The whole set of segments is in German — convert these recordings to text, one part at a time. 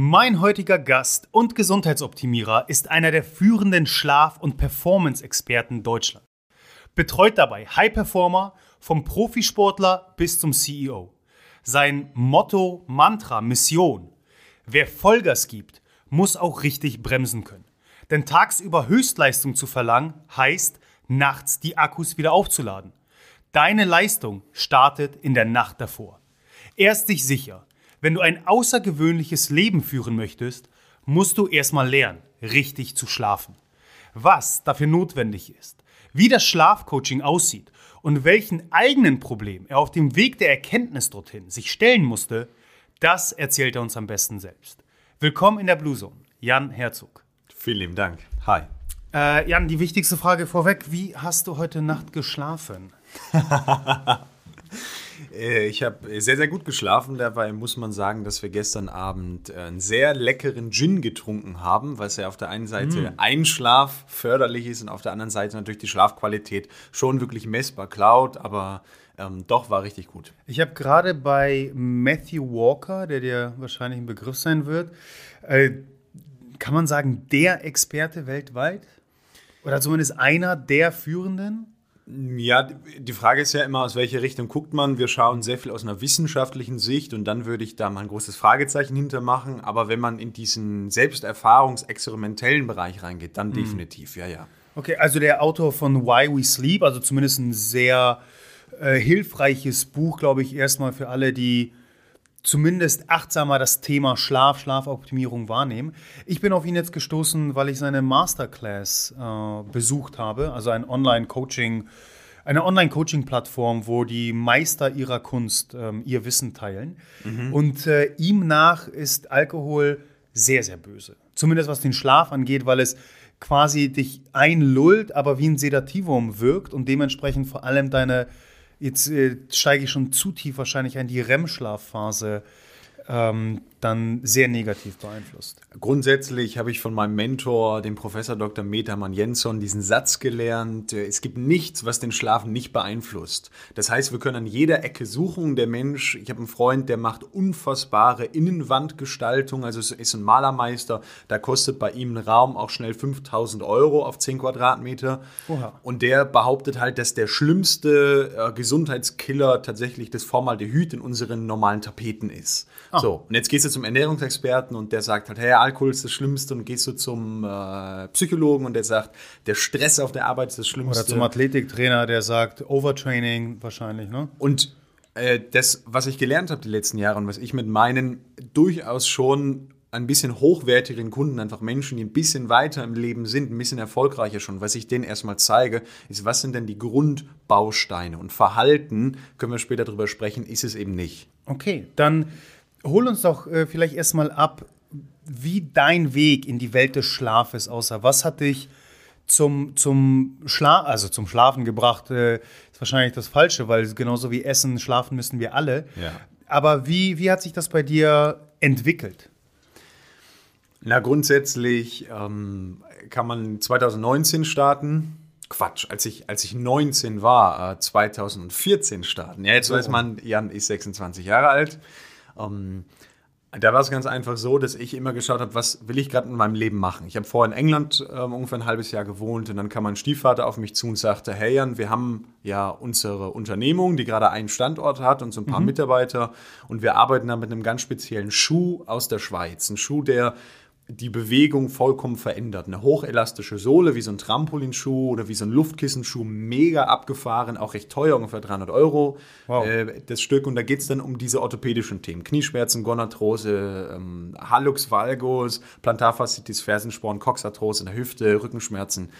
Mein heutiger Gast und Gesundheitsoptimierer ist einer der führenden Schlaf- und Performance-Experten Deutschlands. Betreut dabei High-Performer vom Profisportler bis zum CEO. Sein Motto, Mantra, Mission. Wer Vollgas gibt, muss auch richtig bremsen können. Denn tagsüber Höchstleistung zu verlangen, heißt, nachts die Akkus wieder aufzuladen. Deine Leistung startet in der Nacht davor. Erst dich sicher, wenn du ein außergewöhnliches Leben führen möchtest, musst du erstmal lernen, richtig zu schlafen. Was dafür notwendig ist, wie das Schlafcoaching aussieht und welchen eigenen Problem er auf dem Weg der Erkenntnis dorthin sich stellen musste, das erzählt er uns am besten selbst. Willkommen in der Blue Zone, Jan Herzog. Vielen lieben Dank. Hi. Äh, Jan, die wichtigste Frage vorweg: Wie hast du heute Nacht geschlafen? Äh, ich habe sehr, sehr gut geschlafen. Dabei muss man sagen, dass wir gestern Abend äh, einen sehr leckeren Gin getrunken haben, was ja auf der einen Seite mm. Einschlaf förderlich ist und auf der anderen Seite natürlich die Schlafqualität schon wirklich messbar klaut, aber ähm, doch war richtig gut. Ich habe gerade bei Matthew Walker, der dir wahrscheinlich ein Begriff sein wird, äh, kann man sagen, der Experte weltweit? Oder zumindest einer der führenden? Ja, die Frage ist ja immer, aus welcher Richtung guckt man. Wir schauen sehr viel aus einer wissenschaftlichen Sicht und dann würde ich da mal ein großes Fragezeichen hintermachen. Aber wenn man in diesen selbsterfahrungsexperimentellen Bereich reingeht, dann mhm. definitiv, ja, ja. Okay, also der Autor von Why We Sleep, also zumindest ein sehr äh, hilfreiches Buch, glaube ich, erstmal für alle, die zumindest achtsamer das Thema Schlaf, Schlafoptimierung wahrnehmen. Ich bin auf ihn jetzt gestoßen, weil ich seine Masterclass äh, besucht habe, also ein Online-Coaching, eine Online-Coaching-Plattform, wo die Meister ihrer Kunst ähm, ihr Wissen teilen. Mhm. Und äh, ihm nach ist Alkohol sehr, sehr böse. Zumindest was den Schlaf angeht, weil es quasi dich einlullt, aber wie ein Sedativum wirkt und dementsprechend vor allem deine jetzt äh, steige ich schon zu tief wahrscheinlich ein, die REM-Schlafphase ähm, dann sehr negativ beeinflusst. Grundsätzlich habe ich von meinem Mentor, dem Professor Dr. Metamann Jensson, diesen Satz gelernt, äh, es gibt nichts, was den Schlafen nicht beeinflusst. Das heißt, wir können an jeder Ecke suchen. Der Mensch, ich habe einen Freund, der macht unfassbare Innenwandgestaltung, also ist ein Malermeister, da kostet bei ihm ein Raum auch schnell 5000 Euro auf 10 Quadratmeter. Oha. Und der behauptet halt, dass der schlimmste äh, Gesundheitskiller tatsächlich das Formaldehyd in unseren normalen Tapeten ist. Ah. So, und jetzt gehst du zum Ernährungsexperten und der sagt halt, hey, Alkohol ist das Schlimmste und gehst du zum äh, Psychologen und der sagt, der Stress auf der Arbeit ist das Schlimmste. Oder zum Athletiktrainer, der sagt, Overtraining wahrscheinlich, ne? Und äh, das, was ich gelernt habe die letzten Jahre und was ich mit meinen durchaus schon ein bisschen hochwertigeren Kunden, einfach Menschen, die ein bisschen weiter im Leben sind, ein bisschen erfolgreicher schon, was ich denen erstmal zeige, ist, was sind denn die Grundbausteine und Verhalten, können wir später darüber sprechen, ist es eben nicht. Okay, dann hol uns doch äh, vielleicht erstmal ab, wie dein Weg in die Welt des Schlafes aussah. Was hat dich zum, zum, Schla also zum Schlafen gebracht? Äh, ist wahrscheinlich das Falsche, weil genauso wie Essen, schlafen müssen wir alle. Ja. Aber wie, wie hat sich das bei dir entwickelt? Na, grundsätzlich ähm, kann man 2019 starten. Quatsch, als ich, als ich 19 war, äh, 2014 starten. Ja, jetzt so. weiß man, Jan ist 26 Jahre alt. Ähm, da war es ganz einfach so, dass ich immer geschaut habe, was will ich gerade in meinem Leben machen. Ich habe vorher in England ähm, ungefähr ein halbes Jahr gewohnt und dann kam mein Stiefvater auf mich zu und sagte, hey Jan, wir haben ja unsere Unternehmung, die gerade einen Standort hat und so ein paar mhm. Mitarbeiter und wir arbeiten da mit einem ganz speziellen Schuh aus der Schweiz. Ein Schuh, der die Bewegung vollkommen verändert. Eine hochelastische Sohle, wie so ein Trampolinschuh oder wie so ein Luftkissenschuh, mega abgefahren, auch recht teuer, ungefähr 300 Euro wow. äh, das Stück. Und da geht es dann um diese orthopädischen Themen. Knieschmerzen, Gonarthrose, ähm, Hallux valgus, Plantarfaszitis, Fersensporn, Coxarthrose in der Hüfte, Rückenschmerzen.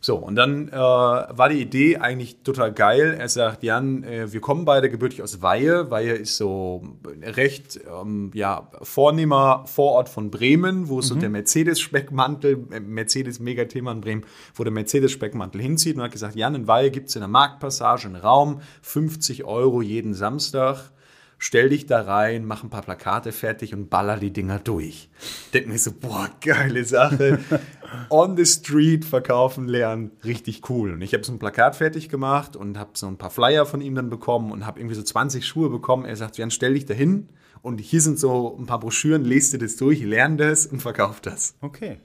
So, und dann äh, war die Idee eigentlich total geil. Er sagt, Jan, äh, wir kommen beide gebürtig aus Weihe. Weihe ist so recht ähm, ja, vornehmer Vorort von Bremen, wo mhm. so der Mercedes-Speckmantel, äh, Mercedes-Megathema in Bremen, wo der Mercedes-Speckmantel hinzieht und hat gesagt, Jan, in Weihe gibt es in der Marktpassage einen Raum, 50 Euro jeden Samstag stell dich da rein, mach ein paar Plakate fertig und baller die Dinger durch. Denk mir so, boah, geile Sache. On the street verkaufen lernen, richtig cool. Und ich habe so ein Plakat fertig gemacht und habe so ein paar Flyer von ihm dann bekommen und habe irgendwie so 20 Schuhe bekommen. Er sagt, Jan, stell dich da hin und hier sind so ein paar Broschüren, lest dir das durch, lern das und verkauf das. Okay.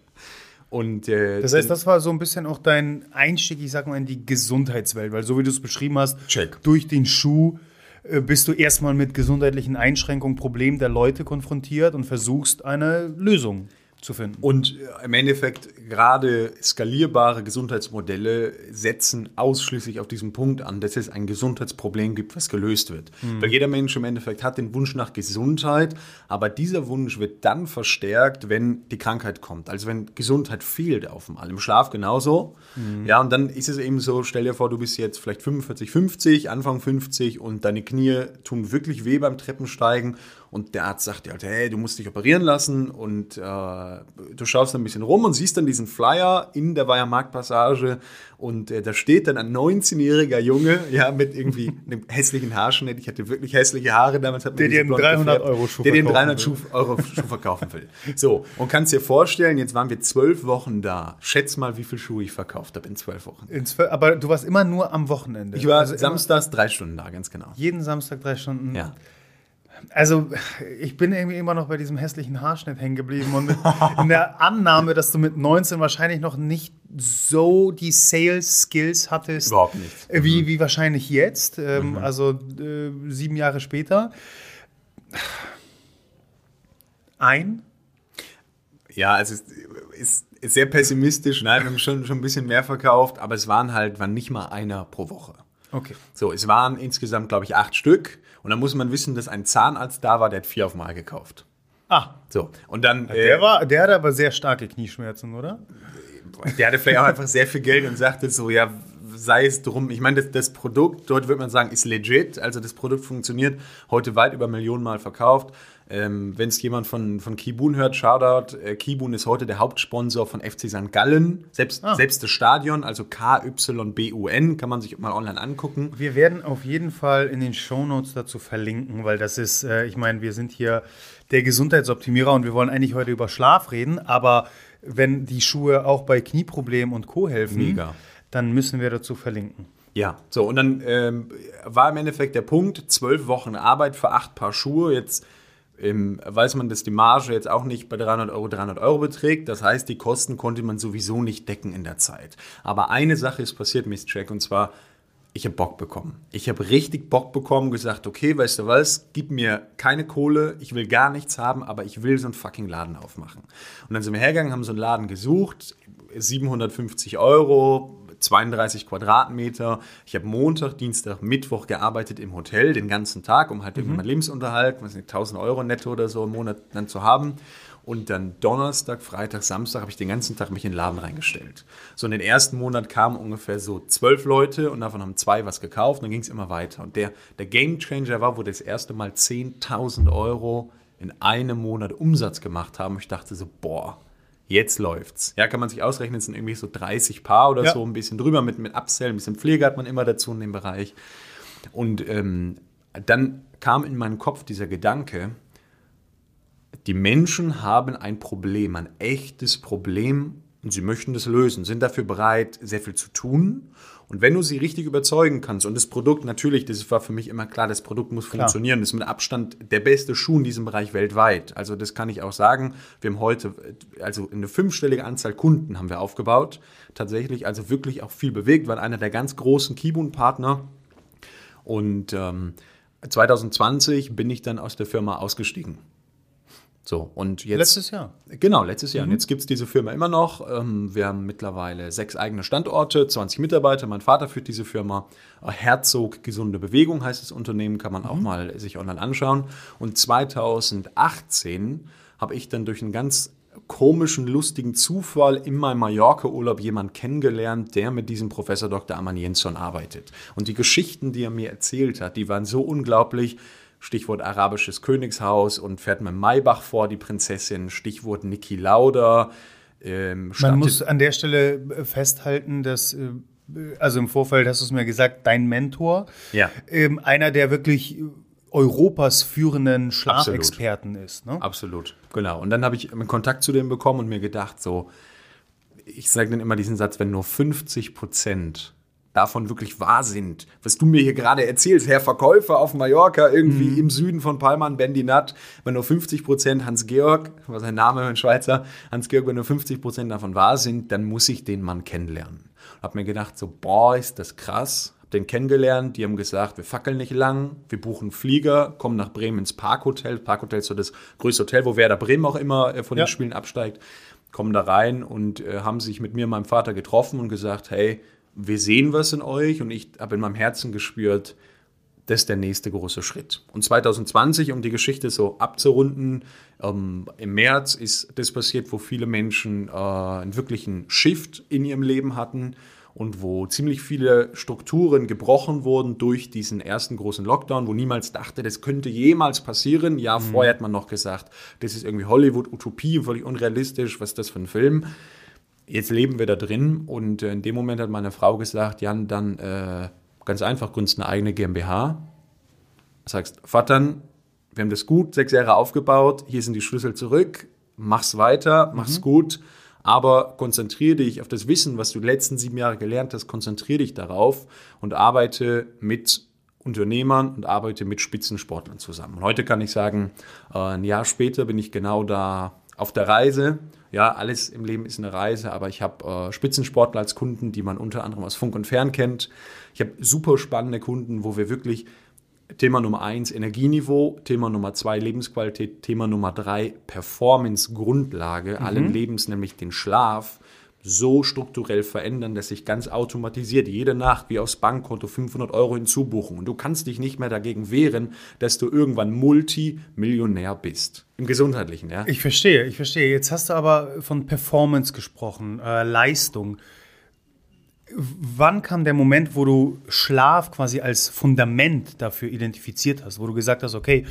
Und, äh, das heißt, das war so ein bisschen auch dein Einstieg, ich sag mal, in die Gesundheitswelt, weil so wie du es beschrieben hast, Check. durch den Schuh bist du erstmal mit gesundheitlichen Einschränkungen, Problemen der Leute konfrontiert und versuchst eine Lösung zu finden. Und äh, im Endeffekt gerade skalierbare Gesundheitsmodelle setzen ausschließlich auf diesen Punkt an, dass es ein Gesundheitsproblem gibt, was gelöst wird. Mhm. Weil jeder Mensch im Endeffekt hat den Wunsch nach Gesundheit, aber dieser Wunsch wird dann verstärkt, wenn die Krankheit kommt. Also wenn Gesundheit fehlt auf dem All. Im Schlaf genauso. Mhm. Ja, und dann ist es eben so, stell dir vor, du bist jetzt vielleicht 45, 50, Anfang 50 und deine Knie tun wirklich weh beim Treppensteigen und der Arzt sagt dir halt, hey, du musst dich operieren lassen und äh, du schaust ein bisschen rum und siehst dann diesen Flyer in der Weiher Marktpassage und äh, da steht dann ein 19-jähriger Junge, ja, mit irgendwie einem hässlichen Haarschnitt. Ich hatte wirklich hässliche Haare damals. Hat der dir einen 300 Euro Schuh Der den 300 Schuh, Euro Schuh verkaufen will. So, und kannst dir vorstellen, jetzt waren wir zwölf Wochen da. Schätz mal, wie viel Schuhe ich verkauft habe in zwölf Wochen. In zwölf, aber du warst immer nur am Wochenende. Ich war also samstags drei Stunden da, ganz genau. Jeden Samstag drei Stunden? Ja. Also, ich bin irgendwie immer noch bei diesem hässlichen Haarschnitt hängen geblieben und in der Annahme, dass du mit 19 wahrscheinlich noch nicht so die Sales-Skills hattest. Überhaupt nicht. Wie, mhm. wie wahrscheinlich jetzt, ähm, mhm. also äh, sieben Jahre später. Ein? Ja, also es ist, ist sehr pessimistisch. Nein, wir haben schon, schon ein bisschen mehr verkauft, aber es waren halt, waren nicht mal einer pro Woche. Okay. So, es waren insgesamt, glaube ich, acht Stück. Und dann muss man wissen, dass ein Zahnarzt da war, der hat vier auf Mal gekauft. Ah. So. Und dann. Der, äh, war, der hatte aber sehr starke Knieschmerzen, oder? Der hatte vielleicht auch einfach sehr viel Geld und sagte so, ja, sei es drum. Ich meine, das, das Produkt, dort würde man sagen, ist legit. Also das Produkt funktioniert heute weit über Millionen Mal verkauft. Ähm, Wenn es jemand von, von Kibun hört, Shoutout. Äh, Kibun ist heute der Hauptsponsor von FC St. Gallen. Selbst, ah. selbst das Stadion, also K-Y-B-U-N, kann man sich mal online angucken. Wir werden auf jeden Fall in den Shownotes dazu verlinken, weil das ist, äh, ich meine, wir sind hier der Gesundheitsoptimierer und wir wollen eigentlich heute über Schlaf reden, aber wenn die Schuhe auch bei Knieproblemen und Co. helfen, Mega. dann müssen wir dazu verlinken. Ja, so und dann ähm, war im Endeffekt der Punkt, zwölf Wochen Arbeit für acht Paar Schuhe. Jetzt ähm, weiß man, dass die Marge jetzt auch nicht bei 300 Euro 300 Euro beträgt. Das heißt, die Kosten konnte man sowieso nicht decken in der Zeit. Aber eine Sache ist passiert, Miss Jack, und zwar, ich habe Bock bekommen. Ich habe richtig Bock bekommen, gesagt, okay, weißt du was, gib mir keine Kohle, ich will gar nichts haben, aber ich will so einen fucking Laden aufmachen. Und dann sind wir hergegangen, haben so einen Laden gesucht, 750 Euro, 32 Quadratmeter. Ich habe Montag, Dienstag, Mittwoch gearbeitet im Hotel den ganzen Tag, um halt mhm. meinen Lebensunterhalt, was nicht, 1000 Euro netto oder so im Monat dann zu haben. Und dann Donnerstag, Freitag, Samstag habe ich den ganzen Tag mich in den Laden reingestellt. So in den ersten Monat kamen ungefähr so zwölf Leute und davon haben zwei was gekauft und dann ging es immer weiter. Und der, der Game Changer war, wo das erste Mal 10.000 Euro in einem Monat Umsatz gemacht haben. Ich dachte so, boah, jetzt läuft's. Ja, kann man sich ausrechnen, es sind irgendwie so 30 Paar oder ja. so, ein bisschen drüber mit, mit Upsell, ein bisschen Pflege hat man immer dazu in dem Bereich. Und ähm, dann kam in meinen Kopf dieser Gedanke, die Menschen haben ein Problem, ein echtes Problem und sie möchten das lösen, sind dafür bereit, sehr viel zu tun. Und wenn du sie richtig überzeugen kannst und das Produkt natürlich, das war für mich immer klar, das Produkt muss klar. funktionieren, das ist mit Abstand der beste Schuh in diesem Bereich weltweit. Also das kann ich auch sagen. Wir haben heute also eine fünfstellige Anzahl Kunden haben wir aufgebaut, tatsächlich also wirklich auch viel bewegt, weil einer der ganz großen Kibun-Partner und ähm, 2020 bin ich dann aus der Firma ausgestiegen. So, und jetzt. Letztes Jahr. Genau, letztes Jahr. Mhm. Und jetzt gibt es diese Firma immer noch. Ähm, wir haben mittlerweile sechs eigene Standorte, 20 Mitarbeiter. Mein Vater führt diese Firma. Herzog Gesunde Bewegung heißt das Unternehmen, kann man mhm. auch mal sich online anschauen. Und 2018 habe ich dann durch einen ganz komischen, lustigen Zufall in meinem Mallorca-Urlaub jemanden kennengelernt, der mit diesem Professor Dr. Aman Jensson arbeitet. Und die Geschichten, die er mir erzählt hat, die waren so unglaublich. Stichwort arabisches Königshaus und fährt mit Maybach vor, die Prinzessin. Stichwort Niki Lauda. Ähm, Man muss an der Stelle äh, festhalten, dass äh, also im Vorfeld hast du es mir gesagt, dein Mentor, ja. ähm, einer, der wirklich Europas führenden Schlafexperten ist. Ne? Absolut, genau. Und dann habe ich Kontakt zu dem bekommen und mir gedacht, so, ich sage dann immer diesen Satz, wenn nur 50 Prozent davon wirklich wahr sind, was du mir hier gerade erzählst, Herr Verkäufer auf Mallorca, irgendwie mhm. im Süden von Palma und Bendinat, wenn nur 50 Prozent Hans-Georg, was sein Name, ein Schweizer, Hans-Georg, wenn nur 50 Prozent davon wahr sind, dann muss ich den Mann kennenlernen. Hab mir gedacht, so, boah, ist das krass, den kennengelernt, die haben gesagt, wir fackeln nicht lang, wir buchen Flieger, kommen nach Bremen ins Parkhotel. Parkhotel ist so das größte Hotel, wo Werder Bremen auch immer äh, von ja. den Spielen absteigt. Kommen da rein und äh, haben sich mit mir und meinem Vater getroffen und gesagt, hey, wir sehen was in euch und ich habe in meinem Herzen gespürt, das ist der nächste große Schritt. Und 2020, um die Geschichte so abzurunden, ähm, im März ist das passiert, wo viele Menschen äh, einen wirklichen Shift in ihrem Leben hatten und wo ziemlich viele Strukturen gebrochen wurden durch diesen ersten großen Lockdown, wo niemals dachte, das könnte jemals passieren. Ja, mhm. vorher hat man noch gesagt, das ist irgendwie Hollywood-Utopie, völlig unrealistisch, was ist das für ein Film? Jetzt leben wir da drin und äh, in dem Moment hat meine Frau gesagt, Jan, dann äh, ganz einfach, gründest eine eigene GmbH. Sagst, Vater, wir haben das gut, sechs Jahre aufgebaut, hier sind die Schlüssel zurück, mach's weiter, mach's mhm. gut aber konzentriere dich auf das Wissen, was du die letzten sieben Jahre gelernt hast, konzentriere dich darauf und arbeite mit Unternehmern und arbeite mit Spitzensportlern zusammen. Und heute kann ich sagen, äh, ein Jahr später bin ich genau da auf der Reise. Ja, alles im Leben ist eine Reise, aber ich habe äh, Spitzensportler als Kunden, die man unter anderem aus Funk und Fern kennt. Ich habe super spannende Kunden, wo wir wirklich Thema Nummer eins Energieniveau, Thema Nummer zwei Lebensqualität, Thema Nummer drei Performance Grundlage mhm. allen Lebens, nämlich den Schlaf, so strukturell verändern, dass sich ganz automatisiert jede Nacht wie aufs Bankkonto 500 Euro hinzubuchen. Und du kannst dich nicht mehr dagegen wehren, dass du irgendwann Multimillionär bist. Im Gesundheitlichen, ja? Ich verstehe, ich verstehe. Jetzt hast du aber von Performance gesprochen, äh, Leistung wann kam der Moment, wo du Schlaf quasi als Fundament dafür identifiziert hast, wo du gesagt hast, okay,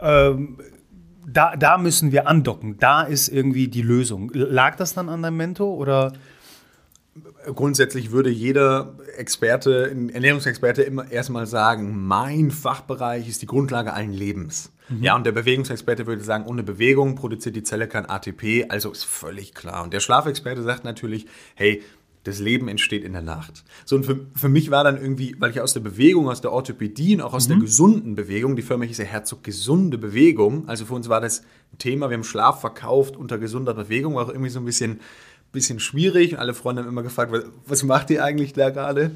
ähm, da, da müssen wir andocken, da ist irgendwie die Lösung. Lag das dann an deinem Mentor oder? Grundsätzlich würde jeder Experte, Ernährungsexperte immer erstmal sagen, mein Fachbereich ist die Grundlage allen Lebens. Mhm. Ja, und der Bewegungsexperte würde sagen, ohne Bewegung produziert die Zelle kein ATP, also ist völlig klar. Und der Schlafexperte sagt natürlich, hey, das Leben entsteht in der Nacht. So, und für, für mich war dann irgendwie, weil ich aus der Bewegung, aus der Orthopädie und auch aus mhm. der gesunden Bewegung, die Firma hieß ja Herzog Gesunde Bewegung, also für uns war das ein Thema, wir haben Schlaf verkauft unter gesunder Bewegung, war auch irgendwie so ein bisschen, bisschen schwierig. Alle Freunde haben immer gefragt, was, was macht ihr eigentlich da gerade?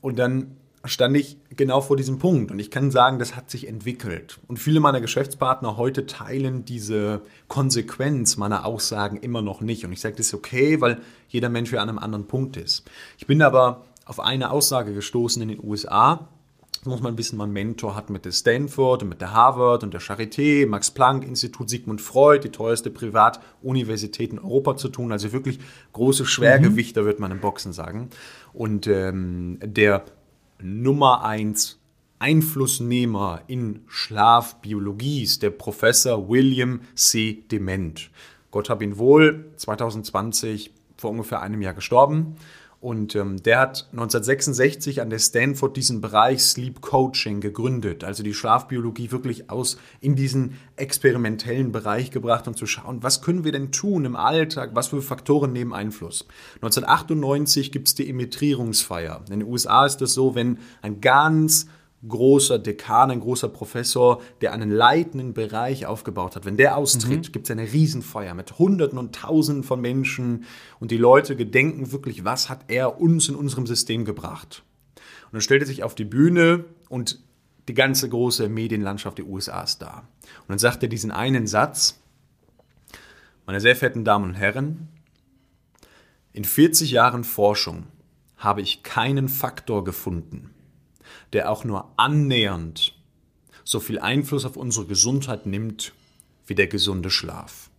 Und dann stand ich genau vor diesem Punkt. Und ich kann sagen, das hat sich entwickelt. Und viele meiner Geschäftspartner heute teilen diese Konsequenz meiner Aussagen immer noch nicht. Und ich sage, das ist okay, weil jeder Mensch für an einem anderen Punkt ist. Ich bin aber auf eine Aussage gestoßen in den USA. Das muss man wissen, mein Mentor hat mit der Stanford und mit der Harvard und der Charité, Max Planck Institut, Sigmund Freud, die teuerste Privatuniversität in Europa zu tun. Also wirklich große Schwergewichter, mhm. wird man im Boxen sagen. Und ähm, der Nummer eins Einflussnehmer in Schlafbiologie ist der Professor William C. Dement. Gott hab ihn wohl, 2020 vor ungefähr einem Jahr gestorben. Und ähm, der hat 1966 an der Stanford diesen Bereich Sleep Coaching gegründet, also die Schlafbiologie wirklich aus in diesen experimentellen Bereich gebracht und zu schauen, was können wir denn tun im Alltag, was für Faktoren nehmen Einfluss. 1998 gibt es die Emitrierungsfeier. In den USA ist das so, wenn ein ganz großer Dekan, ein großer Professor, der einen leitenden Bereich aufgebaut hat, wenn der austritt, mhm. gibt es eine Riesenfeier mit Hunderten und Tausenden von Menschen und die Leute gedenken wirklich, was hat er uns in unserem System gebracht. Und dann stellt er sich auf die Bühne und die ganze große Medienlandschaft der USA ist da. Und dann sagt er diesen einen Satz, Meine sehr verehrten Damen und Herren, in 40 Jahren Forschung habe ich keinen Faktor gefunden, der auch nur annähernd so viel Einfluss auf unsere Gesundheit nimmt wie der gesunde Schlaf.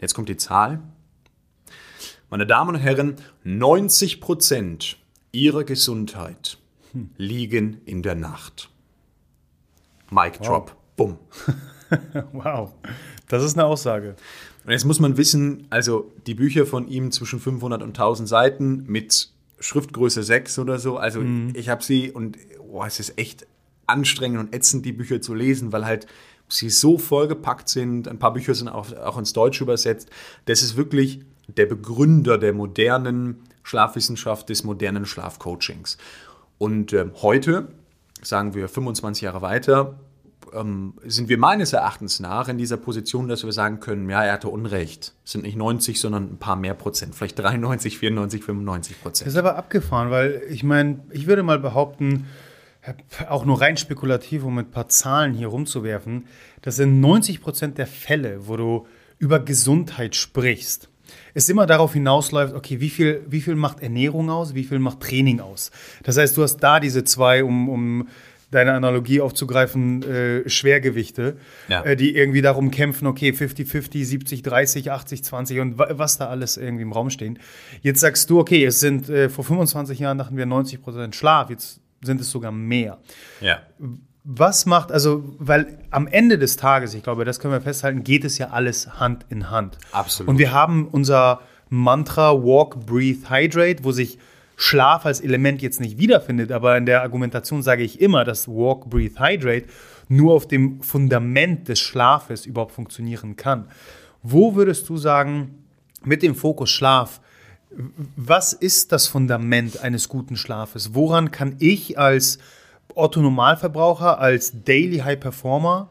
Jetzt kommt die Zahl. Meine Damen und Herren, 90 Prozent Ihrer Gesundheit liegen in der Nacht. Mic drop. Bumm. wow, das ist eine Aussage. Und jetzt muss man wissen, also die Bücher von ihm zwischen 500 und 1000 Seiten mit Schriftgröße 6 oder so, also mhm. ich habe sie und oh, es ist echt anstrengend und ätzend, die Bücher zu lesen, weil halt sie so vollgepackt sind. Ein paar Bücher sind auch, auch ins Deutsche übersetzt. Das ist wirklich der Begründer der modernen Schlafwissenschaft, des modernen Schlafcoachings. Und äh, heute, sagen wir 25 Jahre weiter, ähm, sind wir meines Erachtens nach in dieser Position, dass wir sagen können, ja, er hatte Unrecht. Es sind nicht 90, sondern ein paar mehr Prozent, vielleicht 93, 94, 95 Prozent. Das ist aber abgefahren, weil ich meine, ich würde mal behaupten, auch nur rein spekulativ, um mit ein paar Zahlen hier rumzuwerfen, das sind 90 Prozent der Fälle, wo du über Gesundheit sprichst, es immer darauf hinausläuft, okay, wie viel, wie viel macht Ernährung aus, wie viel macht Training aus? Das heißt, du hast da diese zwei, um, um deine Analogie aufzugreifen, äh, Schwergewichte, ja. äh, die irgendwie darum kämpfen, okay, 50-50, 70-30, 80-20 und was da alles irgendwie im Raum stehen. Jetzt sagst du, okay, es sind äh, vor 25 Jahren dachten wir 90 Prozent Schlaf, jetzt sind es sogar mehr. Ja. Was macht, also, weil am Ende des Tages, ich glaube, das können wir festhalten, geht es ja alles Hand in Hand. Absolut. Und wir haben unser Mantra Walk, Breathe, Hydrate, wo sich Schlaf als Element jetzt nicht wiederfindet, aber in der Argumentation sage ich immer, dass Walk, Breathe, Hydrate nur auf dem Fundament des Schlafes überhaupt funktionieren kann. Wo würdest du sagen, mit dem Fokus Schlaf, was ist das Fundament eines guten Schlafes? Woran kann ich als Otto Normalverbraucher, als Daily High Performer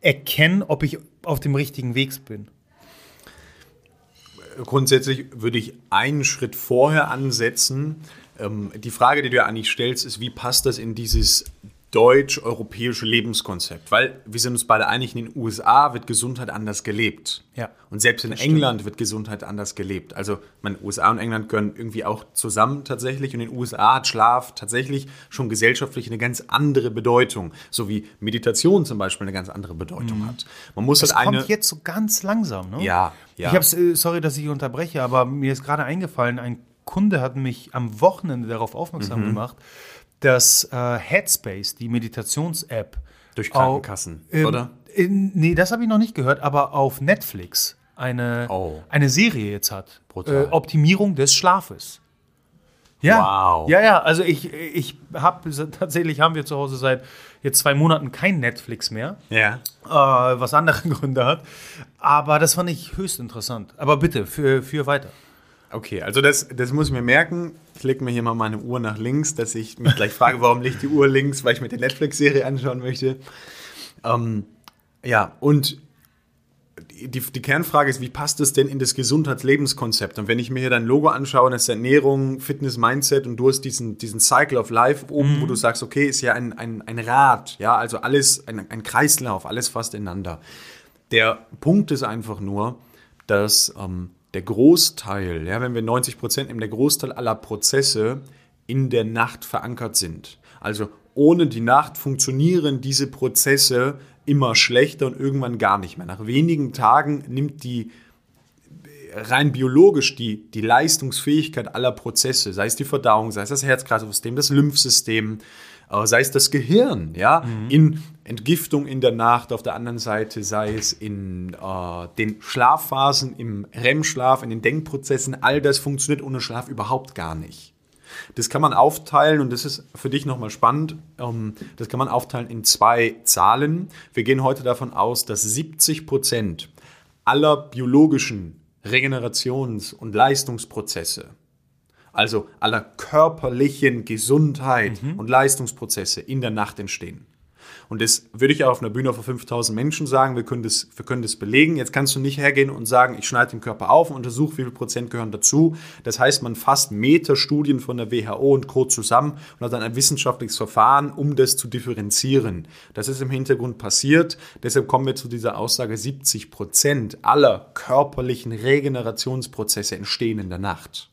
erkennen, ob ich auf dem richtigen Weg bin? Grundsätzlich würde ich einen Schritt vorher ansetzen. Ähm, die Frage, die du eigentlich stellst, ist, wie passt das in dieses deutsch-europäische Lebenskonzept. Weil wir sind uns beide einig, in den USA wird Gesundheit anders gelebt. Ja. Und selbst in England wird Gesundheit anders gelebt. Also, meine, USA und England gehören irgendwie auch zusammen tatsächlich. Und in den USA hat Schlaf tatsächlich schon gesellschaftlich eine ganz andere Bedeutung. So wie Meditation zum Beispiel eine ganz andere Bedeutung mhm. hat. Man muss das halt eine. kommt jetzt so ganz langsam, ne? Ja, ja. Ich hab's, äh, sorry, dass ich unterbreche, aber mir ist gerade eingefallen, ein Kunde hat mich am Wochenende darauf aufmerksam mhm. gemacht, dass äh, Headspace, die Meditations-App, durch Krankenkassen, auch, ähm, oder? In, nee, das habe ich noch nicht gehört, aber auf Netflix eine, oh. eine Serie jetzt hat. Äh, Optimierung des Schlafes. Ja, wow. ja, ja. Also ich, ich habe tatsächlich haben wir zu Hause seit jetzt zwei Monaten kein Netflix mehr. Ja. Äh, was andere Gründe hat. Aber das fand ich höchst interessant. Aber bitte, für, für weiter. Okay, also das, das muss ich mir merken. Ich lege mir hier mal meine Uhr nach links, dass ich mich gleich frage, warum liegt die Uhr links, weil ich mir die Netflix-Serie anschauen möchte. Ähm, ja, und die, die, Kernfrage ist, wie passt das denn in das Gesundheitslebenskonzept? Und wenn ich mir hier dein Logo anschaue, das ist Ernährung, Fitness, Mindset und du hast diesen, diesen Cycle of Life oben, mhm. wo du sagst, okay, ist ja ein, ein, ein Rad, ja, also alles, ein, ein Kreislauf, alles fast ineinander. Der Punkt ist einfach nur, dass ähm, der Großteil, ja, wenn wir 90 Prozent nehmen, der Großteil aller Prozesse in der Nacht verankert sind. Also ohne die Nacht funktionieren diese Prozesse immer schlechter und irgendwann gar nicht mehr. Nach wenigen Tagen nimmt die rein biologisch die, die Leistungsfähigkeit aller Prozesse, sei es die Verdauung, sei es das Herz-Kreislauf-System, das Lymphsystem, äh, sei es das Gehirn, ja, mhm. in Entgiftung in der Nacht, auf der anderen Seite sei es in äh, den Schlafphasen, im REM-Schlaf, in den Denkprozessen, all das funktioniert ohne Schlaf überhaupt gar nicht. Das kann man aufteilen und das ist für dich nochmal spannend. Ähm, das kann man aufteilen in zwei Zahlen. Wir gehen heute davon aus, dass 70 Prozent aller biologischen Regenerations- und Leistungsprozesse also aller körperlichen Gesundheit mhm. und Leistungsprozesse in der Nacht entstehen. Und das würde ich auch auf einer Bühne vor 5000 Menschen sagen, wir können, das, wir können das belegen. Jetzt kannst du nicht hergehen und sagen, ich schneide den Körper auf und untersuche, wie viel Prozent gehören dazu. Das heißt, man fasst Metastudien von der WHO und Co. zusammen und hat dann ein wissenschaftliches Verfahren, um das zu differenzieren. Das ist im Hintergrund passiert. Deshalb kommen wir zu dieser Aussage, 70 Prozent aller körperlichen Regenerationsprozesse entstehen in der Nacht.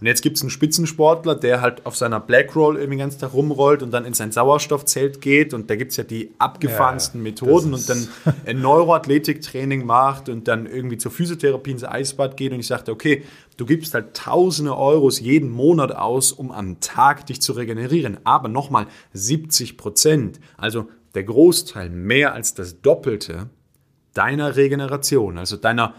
Und jetzt gibt es einen Spitzensportler, der halt auf seiner Blackroll irgendwie ganzen Tag rumrollt und dann in sein Sauerstoffzelt geht. Und da gibt es ja die abgefahrensten ja, Methoden und dann ein Neuroathletiktraining macht und dann irgendwie zur Physiotherapie ins Eisbad geht. Und ich sagte, okay, du gibst halt tausende Euros jeden Monat aus, um am Tag dich zu regenerieren. Aber nochmal 70 Prozent, also der Großteil, mehr als das Doppelte deiner Regeneration, also deiner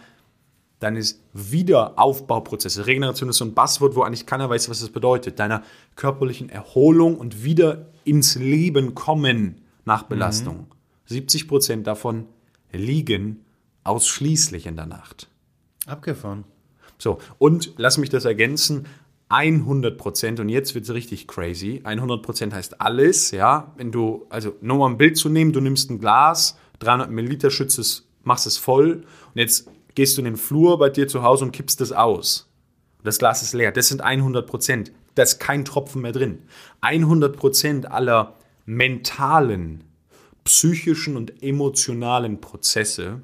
deines Wiederaufbauprozesses. Regeneration ist so ein Buzzword, wo eigentlich keiner weiß, was das bedeutet. Deiner körperlichen Erholung und wieder ins Leben kommen nach Belastung. Mhm. 70 Prozent davon liegen ausschließlich in der Nacht. Abgefahren. So, und lass mich das ergänzen. 100 Prozent, und jetzt wird es richtig crazy. 100 Prozent heißt alles, ja. Wenn du, also nur mal ein Bild zu nehmen, du nimmst ein Glas, 300 Milliliter schützt es, machst es voll, und jetzt gehst du in den Flur bei dir zu Hause und kippst das aus. Das Glas ist leer. Das sind 100 Prozent. Da ist kein Tropfen mehr drin. 100 Prozent aller mentalen, psychischen und emotionalen Prozesse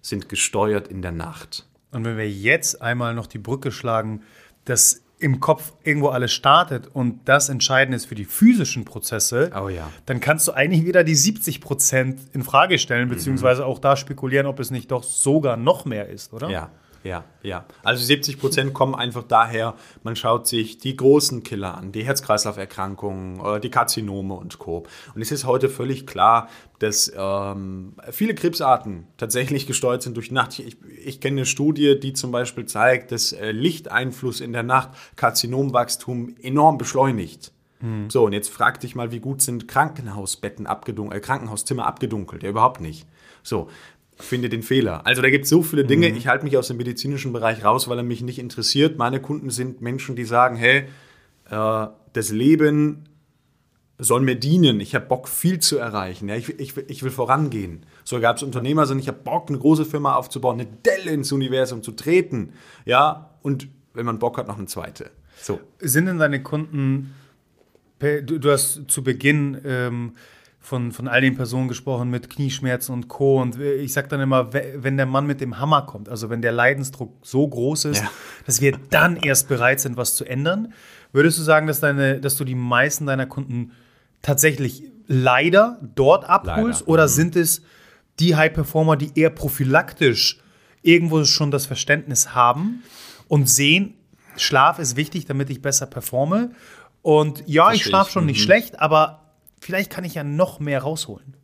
sind gesteuert in der Nacht. Und wenn wir jetzt einmal noch die Brücke schlagen, dass im Kopf irgendwo alles startet und das entscheidend ist für die physischen Prozesse, oh ja. dann kannst du eigentlich wieder die 70 Prozent in Frage stellen, mhm. beziehungsweise auch da spekulieren, ob es nicht doch sogar noch mehr ist, oder? Ja, ja, ja. Also 70 Prozent kommen einfach daher, man schaut sich die großen Killer an, die Herz-Kreislauf-Erkrankungen, äh, die Karzinome und Co. Und es ist heute völlig klar, dass ähm, viele Krebsarten tatsächlich gesteuert sind durch Nacht. Ich, ich kenne eine Studie, die zum Beispiel zeigt, dass äh, Lichteinfluss in der Nacht Karzinomwachstum enorm beschleunigt. Hm. So, und jetzt frag dich mal, wie gut sind Krankenhausbetten abgedunkelt, äh, Krankenhauszimmer abgedunkelt? Ja, überhaupt nicht. So, finde den Fehler. Also da gibt es so viele Dinge. Mhm. Ich halte mich aus dem medizinischen Bereich raus, weil er mich nicht interessiert. Meine Kunden sind Menschen, die sagen, hey, äh, das Leben soll mir dienen. Ich habe Bock, viel zu erreichen. Ja, ich, ich, ich will vorangehen. So gab es Unternehmer, sondern ich habe Bock, eine große Firma aufzubauen, eine Delle ins Universum zu treten. Ja, und wenn man Bock hat, noch eine zweite. So. Sind denn deine Kunden, du, du hast zu Beginn ähm, von, von all den Personen gesprochen mit Knieschmerzen und Co. Und ich sage dann immer, wenn der Mann mit dem Hammer kommt, also wenn der Leidensdruck so groß ist, ja. dass wir dann erst bereit sind, was zu ändern, würdest du sagen, dass, deine, dass du die meisten deiner Kunden tatsächlich leider dort abholst? Leider. Oder mhm. sind es die High-Performer, die eher prophylaktisch irgendwo schon das Verständnis haben und sehen, Schlaf ist wichtig, damit ich besser performe? Und ja, Verstehe ich schlafe schon nicht mhm. schlecht, aber vielleicht kann ich ja noch mehr rausholen.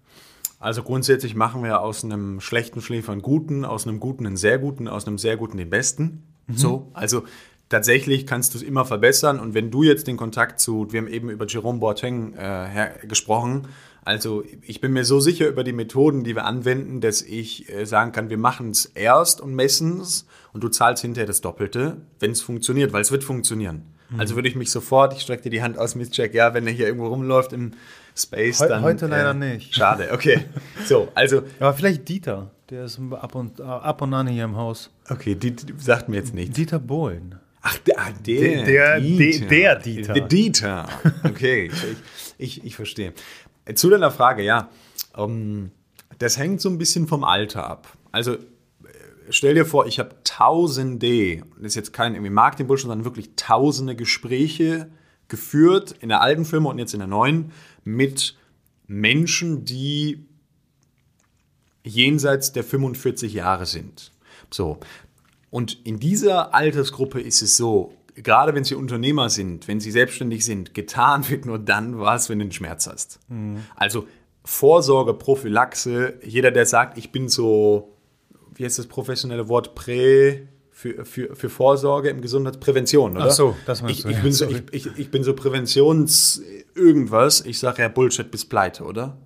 Also grundsätzlich machen wir aus einem schlechten Schläfer einen guten, aus einem guten einen sehr guten, aus einem sehr guten den besten. Mhm. So, also tatsächlich kannst du es immer verbessern. Und wenn du jetzt den Kontakt zu, wir haben eben über Jerome Boateng äh, gesprochen, also ich bin mir so sicher über die Methoden, die wir anwenden, dass ich äh, sagen kann, wir machen es erst und messen es und du zahlst hinterher das Doppelte, wenn es funktioniert, weil es wird funktionieren. Mhm. Also würde ich mich sofort, ich strecke dir die Hand aus, Miss Jack, ja, wenn er hier irgendwo rumläuft im Space, He dann. Heute leider äh, nicht. Schade, okay. So, also. Aber vielleicht Dieter, der ist ab und, ab und an hier im Haus. Okay, die, die sagt mir jetzt nichts. Dieter Bohlen. Ach, der, ah, der, der, Dieter. der Dieter. Der Dieter. Okay, ich, ich, ich verstehe. Zu deiner Frage, ja. Um, ähm, das hängt so ein bisschen vom Alter ab. Also äh, stell dir vor, ich habe tausende, das ist jetzt kein irgendwie Marketing-Bullshit, sondern wirklich tausende Gespräche geführt in der alten Firma und jetzt in der neuen mit Menschen, die jenseits der 45 Jahre sind. So. Und in dieser Altersgruppe ist es so, gerade wenn sie Unternehmer sind, wenn sie selbstständig sind, getan wird nur dann was, wenn du einen Schmerz hast. Mhm. Also Vorsorge, Prophylaxe, jeder, der sagt, ich bin so, wie heißt das professionelle Wort, Prä, für, für, für Vorsorge im Gesundheitsprävention, oder? Ach so, das meinst ich, du. Ich, ja, bin, so, ich, ich, ich bin so Präventions irgendwas. Ich sage ja Bullshit bis pleite, oder?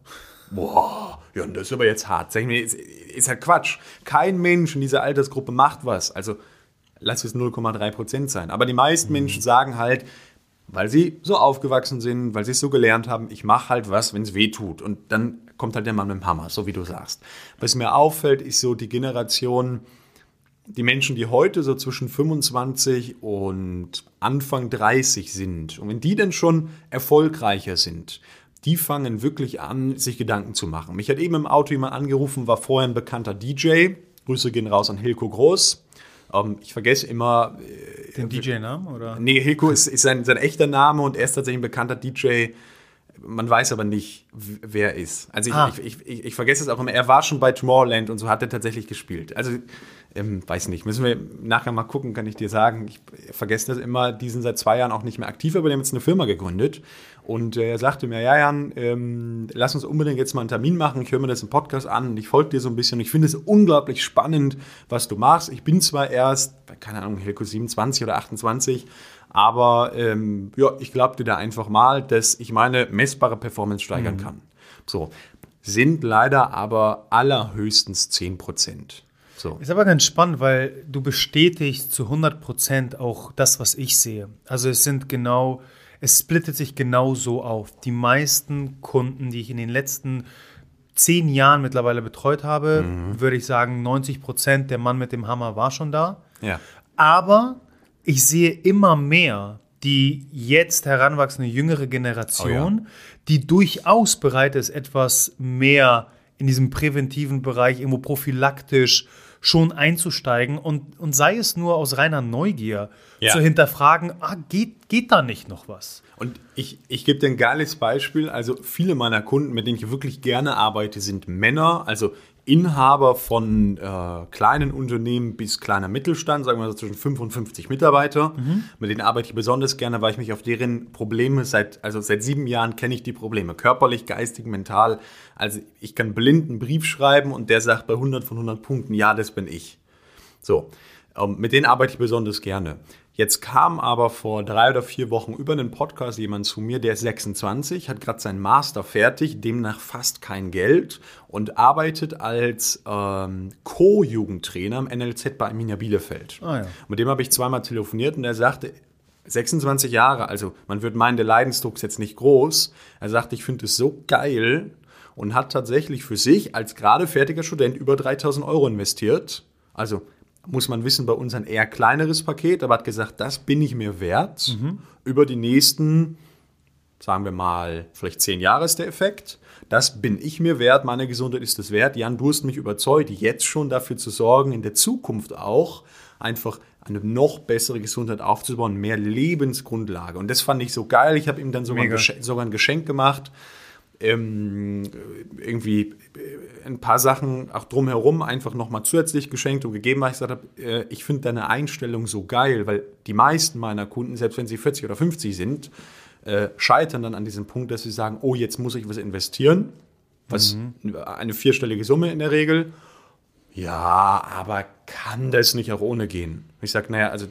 Boah, ja, das ist aber jetzt hart. Sag ich mir, ist, ist halt Quatsch. Kein Mensch in dieser Altersgruppe macht was. Also lass es 0,3 Prozent sein. Aber die meisten mhm. Menschen sagen halt, weil sie so aufgewachsen sind, weil sie es so gelernt haben, ich mache halt was, wenn es weh tut. Und dann kommt halt der Mann mit dem Hammer, so wie du sagst. Was mir auffällt, ist so die Generation, die Menschen, die heute so zwischen 25 und Anfang 30 sind, und wenn die dann schon erfolgreicher sind, die fangen wirklich an, sich Gedanken zu machen. Mich hat eben im Auto jemand angerufen, war vorher ein bekannter DJ. Grüße gehen raus an Hilko Groß. Ähm, ich vergesse immer. Äh, Den DJ-Namen? oder? Nee, Hilko ist, ist sein, sein echter Name und er ist tatsächlich ein bekannter DJ. Man weiß aber nicht, wer er ist. Also ich, ah. ich, ich, ich, vergesse es auch immer. Er war schon bei Tomorrowland und so hat er tatsächlich gespielt. Also ähm, weiß nicht, müssen wir nachher mal gucken, kann ich dir sagen. Ich vergesse das immer, die sind seit zwei Jahren auch nicht mehr aktiv, aber die haben jetzt eine Firma gegründet. Und äh, er sagte mir, ja, Jan, ähm, lass uns unbedingt jetzt mal einen Termin machen. Ich höre mir das im Podcast an und ich folge dir so ein bisschen. Ich finde es unglaublich spannend, was du machst. Ich bin zwar erst, keine Ahnung, Helko 27 oder 28, aber ähm, ja, ich glaube dir da einfach mal, dass ich meine messbare Performance steigern mhm. kann. So, sind leider aber allerhöchstens 10 Prozent. So. Ist aber ganz spannend, weil du bestätigst zu 100 Prozent auch das, was ich sehe. Also es sind genau, es splittet sich genau so auf. Die meisten Kunden, die ich in den letzten zehn Jahren mittlerweile betreut habe, mhm. würde ich sagen, 90 Prozent der Mann mit dem Hammer war schon da. Ja. Aber ich sehe immer mehr die jetzt heranwachsende jüngere Generation, oh ja. die durchaus bereit ist, etwas mehr in diesem präventiven Bereich, irgendwo prophylaktisch schon einzusteigen und, und sei es nur aus reiner Neugier ja. zu hinterfragen, ah, geht, geht da nicht noch was? Und ich, ich gebe dir ein geiles Beispiel. Also viele meiner Kunden, mit denen ich wirklich gerne arbeite, sind Männer. Also Inhaber von äh, kleinen Unternehmen bis kleiner Mittelstand, sagen wir so zwischen 5 und 50 Mitarbeiter. Mhm. Mit denen arbeite ich besonders gerne, weil ich mich auf deren Probleme seit, also seit sieben Jahren kenne ich die Probleme. Körperlich, geistig, mental. Also ich kann blind einen Brief schreiben und der sagt bei 100 von 100 Punkten, ja, das bin ich. So, ähm, mit denen arbeite ich besonders gerne. Jetzt kam aber vor drei oder vier Wochen über einen Podcast jemand zu mir, der ist 26, hat gerade seinen Master fertig, demnach fast kein Geld und arbeitet als ähm, Co-Jugendtrainer im NLZ bei Arminia Bielefeld. Ah, ja. Mit dem habe ich zweimal telefoniert und er sagte, 26 Jahre, also man würde meinen, der Leidensdruck ist jetzt nicht groß. Er sagte, ich finde es so geil und hat tatsächlich für sich als gerade fertiger Student über 3000 Euro investiert. Also muss man wissen, bei uns ein eher kleineres Paket, aber hat gesagt, das bin ich mir wert. Mhm. Über die nächsten, sagen wir mal, vielleicht zehn Jahre ist der Effekt. Das bin ich mir wert, meine Gesundheit ist es wert. Jan, du hast mich überzeugt, jetzt schon dafür zu sorgen, in der Zukunft auch einfach eine noch bessere Gesundheit aufzubauen, mehr Lebensgrundlage. Und das fand ich so geil. Ich habe ihm dann sogar ein, sogar ein Geschenk gemacht ähm, irgendwie äh, ein paar Sachen auch drumherum einfach nochmal zusätzlich geschenkt und gegeben, weil ich gesagt habe, äh, ich finde deine Einstellung so geil, weil die meisten meiner Kunden, selbst wenn sie 40 oder 50 sind, äh, scheitern dann an diesem Punkt, dass sie sagen, oh, jetzt muss ich was investieren, was mhm. eine vierstellige Summe in der Regel. Ja, aber kann das nicht auch ohne gehen? Ich sage, naja, also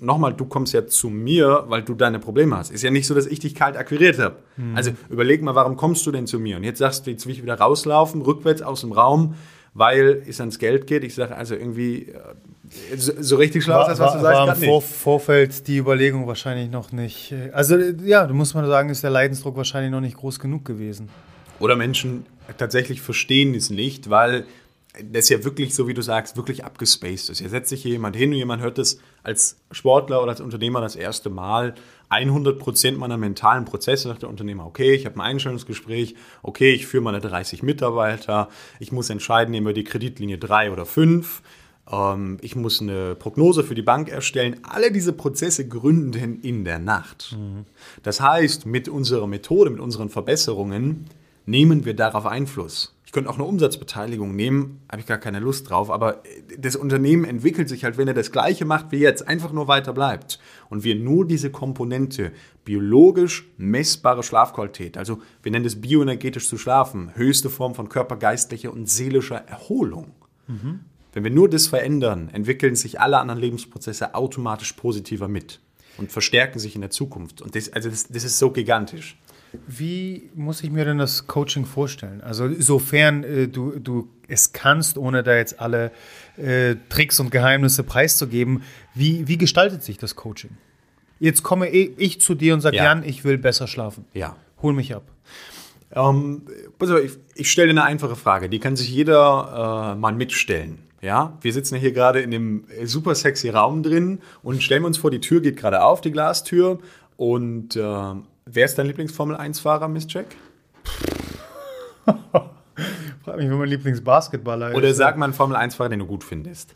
nochmal, du kommst ja zu mir, weil du deine Probleme hast. Ist ja nicht so, dass ich dich kalt akquiriert habe. Mhm. Also überleg mal, warum kommst du denn zu mir? Und jetzt sagst du, jetzt will ich wieder rauslaufen, rückwärts aus dem Raum, weil es ans Geld geht. Ich sage, also irgendwie äh, so, richtig schlau ist das, was du sagst, war im Vor Vorfeld die Überlegung wahrscheinlich noch nicht. Äh, also ja, du musst mal sagen, ist der Leidensdruck wahrscheinlich noch nicht groß genug gewesen. Oder Menschen tatsächlich verstehen es nicht, weil das ist ja wirklich, so wie du sagst, wirklich abgespaced ist. Hier setzt sich hier jemand hin und jemand hört das als Sportler oder als Unternehmer das erste Mal. 100 Prozent meiner mentalen Prozesse sagt der Unternehmer, okay, ich habe ein Einstellungsgespräch, okay, ich führe meine 30 Mitarbeiter, ich muss entscheiden, nehmen wir die Kreditlinie 3 oder 5, ähm, ich muss eine Prognose für die Bank erstellen. Alle diese Prozesse gründen in der Nacht. Mhm. Das heißt, mit unserer Methode, mit unseren Verbesserungen nehmen wir darauf Einfluss. Ich könnte auch eine Umsatzbeteiligung nehmen, habe ich gar keine Lust drauf, aber das Unternehmen entwickelt sich halt, wenn er das Gleiche macht wie jetzt, einfach nur weiter bleibt und wir nur diese Komponente biologisch messbare Schlafqualität, also wir nennen das bioenergetisch zu schlafen, höchste Form von körpergeistlicher und seelischer Erholung. Mhm. Wenn wir nur das verändern, entwickeln sich alle anderen Lebensprozesse automatisch positiver mit und verstärken sich in der Zukunft. Und das, also das, das ist so gigantisch. Wie muss ich mir denn das Coaching vorstellen? Also sofern äh, du, du es kannst, ohne da jetzt alle äh, Tricks und Geheimnisse preiszugeben, wie, wie gestaltet sich das Coaching? Jetzt komme eh ich zu dir und sage, Ja. Jan, ich will besser schlafen. Ja. Hol mich ab. Ähm, auf, ich, ich stelle dir eine einfache Frage, die kann sich jeder äh, mal mitstellen. Ja, wir sitzen ja hier gerade in dem äh, super sexy Raum drin und stellen uns vor, die Tür geht gerade auf, die Glastür. Und äh, wer ist dein Lieblings-Formel-1-Fahrer, Miss Jack? Frag mich, wer mein Lieblingsbasketballer Oder sag mal einen Formel-1-Fahrer, den du gut findest.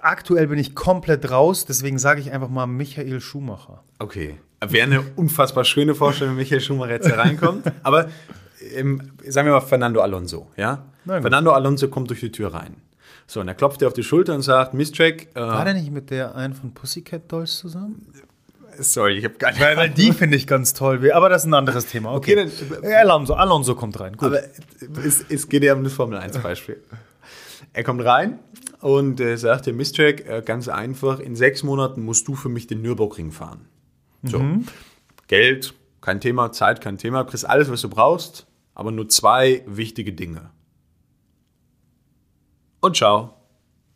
Aktuell bin ich komplett raus, deswegen sage ich einfach mal Michael Schumacher. Okay. Wäre eine unfassbar schöne Vorstellung, wenn Michael Schumacher jetzt hier reinkommt. Aber ähm, sagen wir mal Fernando Alonso, ja? Gut. Fernando Alonso kommt durch die Tür rein. So, und er klopft dir auf die Schulter und sagt, Miss Jack, äh, War der nicht mit der einen von Pussycat Dolls zusammen? Sorry, ich habe gar nicht... Weil, weil die finde ich ganz toll. Aber das ist ein anderes Thema. Okay, Okay, dann- Äh, Alonso, Alonso kommt rein. Gut. Aber es, es geht ja um das Formel 1 Beispiel. Er kommt rein und äh, sagt dir, Miss Jack, äh, ganz einfach, in sechs Monaten musst du für mich den Nürburgring fahren. So. Geld, kein Thema, Zeit, kein Thema, du kriegst alles, was du brauchst, aber nur zwei wichtige Dinge. Und ciao.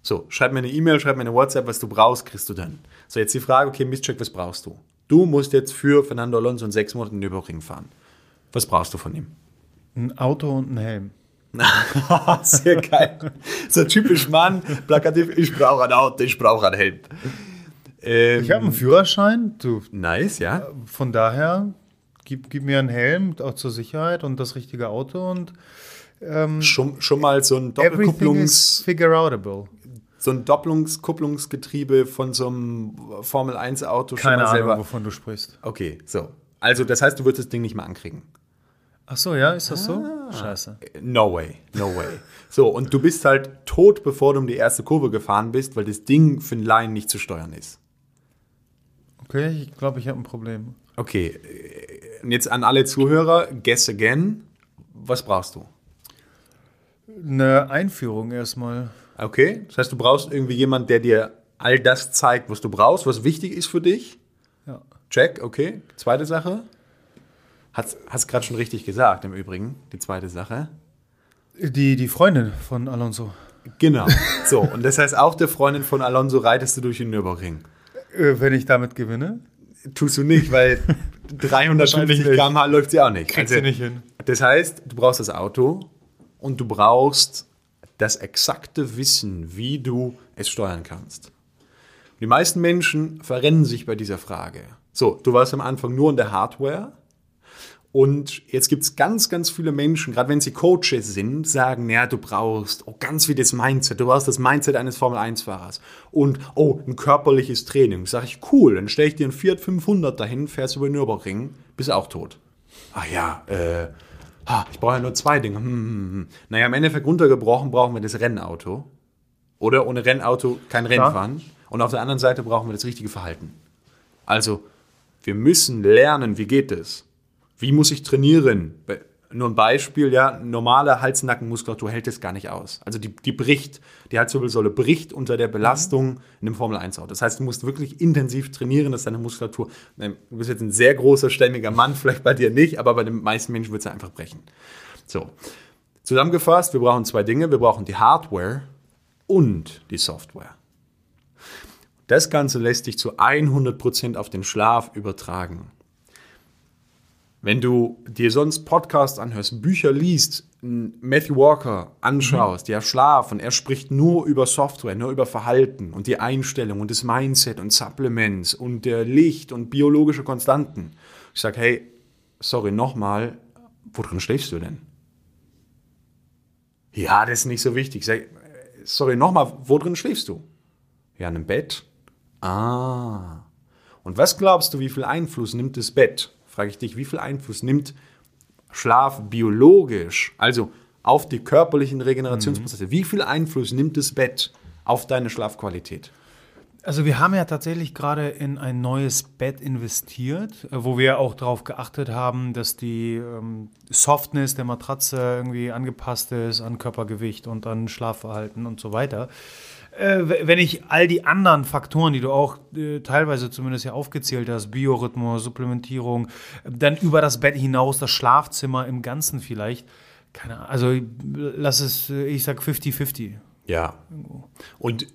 So, schreib mir eine E-Mail, schreib mir eine WhatsApp, was du brauchst, kriegst du dann. So, jetzt die Frage, okay, Miss Jack, was brauchst du? Du musst jetzt für Fernando Alonso in sechs Monaten den Nürburgring fahren. Was brauchst du von ihm? ein Auto und ein Helm. Sehr geil. So typisch Mann, plakativ, ich brauche ein Auto, ich brauche einen Helm. Ähm, Ich habe einen Führerschein. Du, nice, ja. von daher, gib, gib mir einen Helm, auch zur Sicherheit und das richtige Auto und Schon, schon mal so ein everything is Doppelkupplungs, figure outable. So ein Doppelungskupplungsgetriebe von so einem Formel 1 Auto schon Keine mal Ahnung, selber. wovon du sprichst. Okay, so. Also, das heißt, du würdest das Ding nicht mehr ankriegen. Ach so, ja, ist das so? Ah. Scheiße. No way, no way. So, und du bist halt tot, bevor du um die erste Kurve gefahren bist, weil das Ding für einen Laien nicht zu steuern ist. Okay, ich glaube, ich habe ein Problem. Okay, äh, und jetzt an alle Zuhörer, guess again. Was brauchst du? Eine Einführung erstmal. Okay, das heißt, du brauchst irgendwie jemand, der dir all das zeigt, was du brauchst, was wichtig ist für dich. Ja. Check, okay. Zweite Sache. Hast, hast gerade schon richtig gesagt, im Übrigen, die zweite Sache. Die, die Freundin von Alonso. Genau. So, und das heißt, auch der Freundin von Alonso reitest du durch den Nürburgring. Äh, wenn ich damit gewinne? Tust du nicht, weil 350 Wahrscheinlich nicht. km/h läuft sie auch nicht. Kriegst du nicht hin. Das heißt, du brauchst das Auto und du brauchst das exakte Wissen, wie du es steuern kannst. Die meisten Menschen verrennen sich bei dieser Frage. So, du warst am Anfang nur in der Hardware und jetzt gibt es ganz, ganz viele Menschen, gerade wenn sie Coaches sind, sagen, ja, du brauchst oh, ganz viel das Mindset, du brauchst das Mindset eines Formel-1-Fahrers und oh, ein körperliches Training. Sag ich, cool, dann stelle ich dir einen Fiat 500 dahin, fährst über den Nürburgring, bist auch tot. Ach ja, äh, ha, ich brauche ja nur zwei Dinge. Hm, hm, hm. Naja, im Endeffekt runtergebrochen brauchen wir das Rennauto. Oder ohne Rennauto kein Rennen Klar. fahren. Und auf der anderen Seite brauchen wir das richtige Verhalten. Also, wir müssen lernen, wie geht es? Wie muss ich trainieren? Nur ein Beispiel, ja, normale Hals-Nacken-Muskulatur hält es gar nicht aus. Also die, die bricht, die Halswirbelsäule bricht unter der Belastung in einem Formel-1-Auto. Das heißt, du musst wirklich intensiv trainieren, dass deine Muskulatur, ähm, du bist jetzt ein sehr großer, stämmiger Mann, vielleicht bei dir nicht, aber bei den meisten Menschen wird es einfach brechen. So, zusammengefasst, wir brauchen zwei Dinge. Wir brauchen die Hardware und die Software. Das Ganze lässt sich zu 100% auf den Schlaf übertragen. Wenn du dir sonst Podcasts anhörst, Bücher liest, Matthew Walker anschaust, ja, Schlaf, und er spricht nur über Software, nur über Verhalten und die Einstellung und das Mindset und Supplements und der Licht und biologische Konstanten. Ich sage, hey, sorry, nochmal, worin schläfst du denn? Ja, das ist nicht so wichtig. Ich sag, sorry, nochmal, wo drin schläfst du? Ja, in einem Bett. Ah. Und was glaubst du, wie viel Einfluss nimmt das Bett? Frage ich dich, wie viel Einfluss nimmt Schlaf biologisch, also auf die körperlichen Regenerationsprozesse, wie viel Einfluss nimmt das Bett auf deine Schlafqualität? Also wir haben ja tatsächlich gerade in ein neues Bett investiert, äh, wo wir auch darauf geachtet haben, dass die ähm, Softness der Matratze irgendwie angepasst ist an Körpergewicht und an Schlafverhalten und so weiter. Äh, wenn ich all die anderen Faktoren, die du auch äh, teilweise zumindest ja aufgezählt hast, Biorhythmus, Supplementierung, dann über das Bett hinaus, das Schlafzimmer im Ganzen vielleicht, keine Ahnung, also äh, lass es, äh, ich sag 50-50. Ja. Und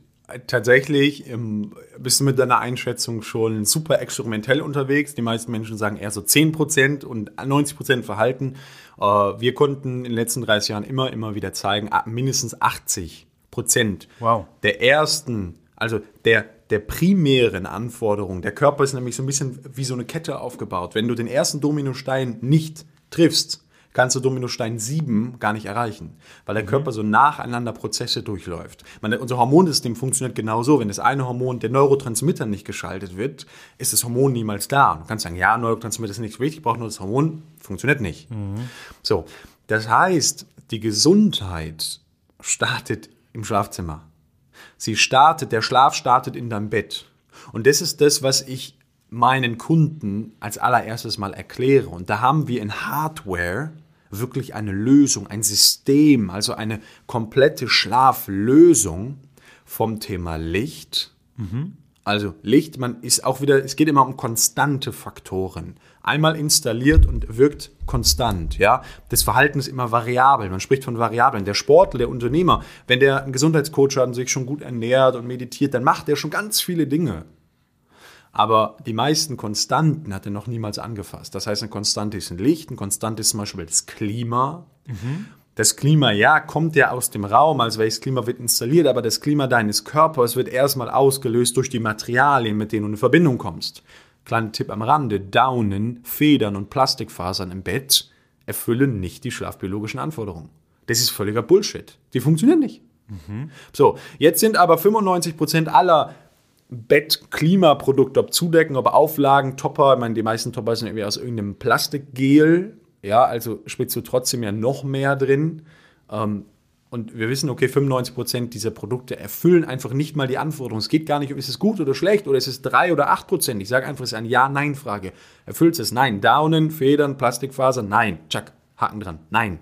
tatsächlich ähm, bist du mit deiner Einschätzung schon super experimentell unterwegs. Die meisten Menschen sagen eher so 10% und 90% Verhalten. Äh, wir konnten in den letzten 30 Jahren immer, immer wieder zeigen, mindestens 80 wow. der ersten, also der, der primären Anforderungen. Der Körper ist nämlich so ein bisschen wie so eine Kette aufgebaut. Wenn du den ersten Dominostein nicht triffst, kannst du Dominostein 7 gar nicht erreichen, weil der mhm. Körper so nacheinander Prozesse durchläuft. Meine, unser Hormonsystem funktioniert genauso. Wenn das eine Hormon, der Neurotransmitter, nicht geschaltet wird, ist das Hormon niemals da. Du kannst sagen, ja, Neurotransmitter ist nicht wichtig, ich brauche nur das Hormon, funktioniert nicht. Mhm. So, das heißt, die Gesundheit startet im Schlafzimmer. Sie startet, der Schlaf startet in deinem Bett. Und das ist das, was ich meinen Kunden als allererstes mal erkläre. Und da haben wir in Hardware wirklich eine Lösung, ein System, also eine komplette Schlaflösung vom Thema Licht. Mhm. Also Licht, man ist auch wieder, es geht immer um konstante Faktoren. Einmal installiert und wirkt konstant, ja. Das Verhalten ist immer variabel. Man spricht von Variablen. Der Sportler, der Unternehmer, wenn der einen Gesundheitscoach hat und sich schon gut ernährt und meditiert, dann macht er schon ganz viele Dinge. Aber die meisten Konstanten hat er noch niemals angefasst. Das heißt, eine Konstante ist ein Licht, ein Konstante ist zum Beispiel das Klima. Mhm. Das Klima, ja, kommt ja aus dem Raum, also welches Klima wird installiert, aber das Klima deines Körpers wird erstmal ausgelöst durch die Materialien, mit denen du in Verbindung kommst. Kleiner Tipp am Rande, Daunen, Federn und Plastikfasern im Bett erfüllen nicht die schlafbiologischen Anforderungen. Das ist völliger Bullshit. Die funktionieren nicht. Mhm. So, jetzt sind aber 95% aller Bettklimaprodukte, ob Zudecken, ob Auflagen, Topper, ich meine, die meisten Topper sind irgendwie aus irgendeinem Plastikgel, ja, also spitzt du trotzdem ja noch mehr drin. Ähm, und wir wissen, okay, 95% dieser Produkte erfüllen einfach nicht mal die Anforderungen. Es geht gar nicht, ist es gut oder schlecht oder ist es 3 oder 8%. Ich sage einfach, es ist eine Ja-Nein-Frage. Erfüllt es? Nein. Daunen, Federn, Plastikfaser? Nein. Chuck, Haken dran. Nein.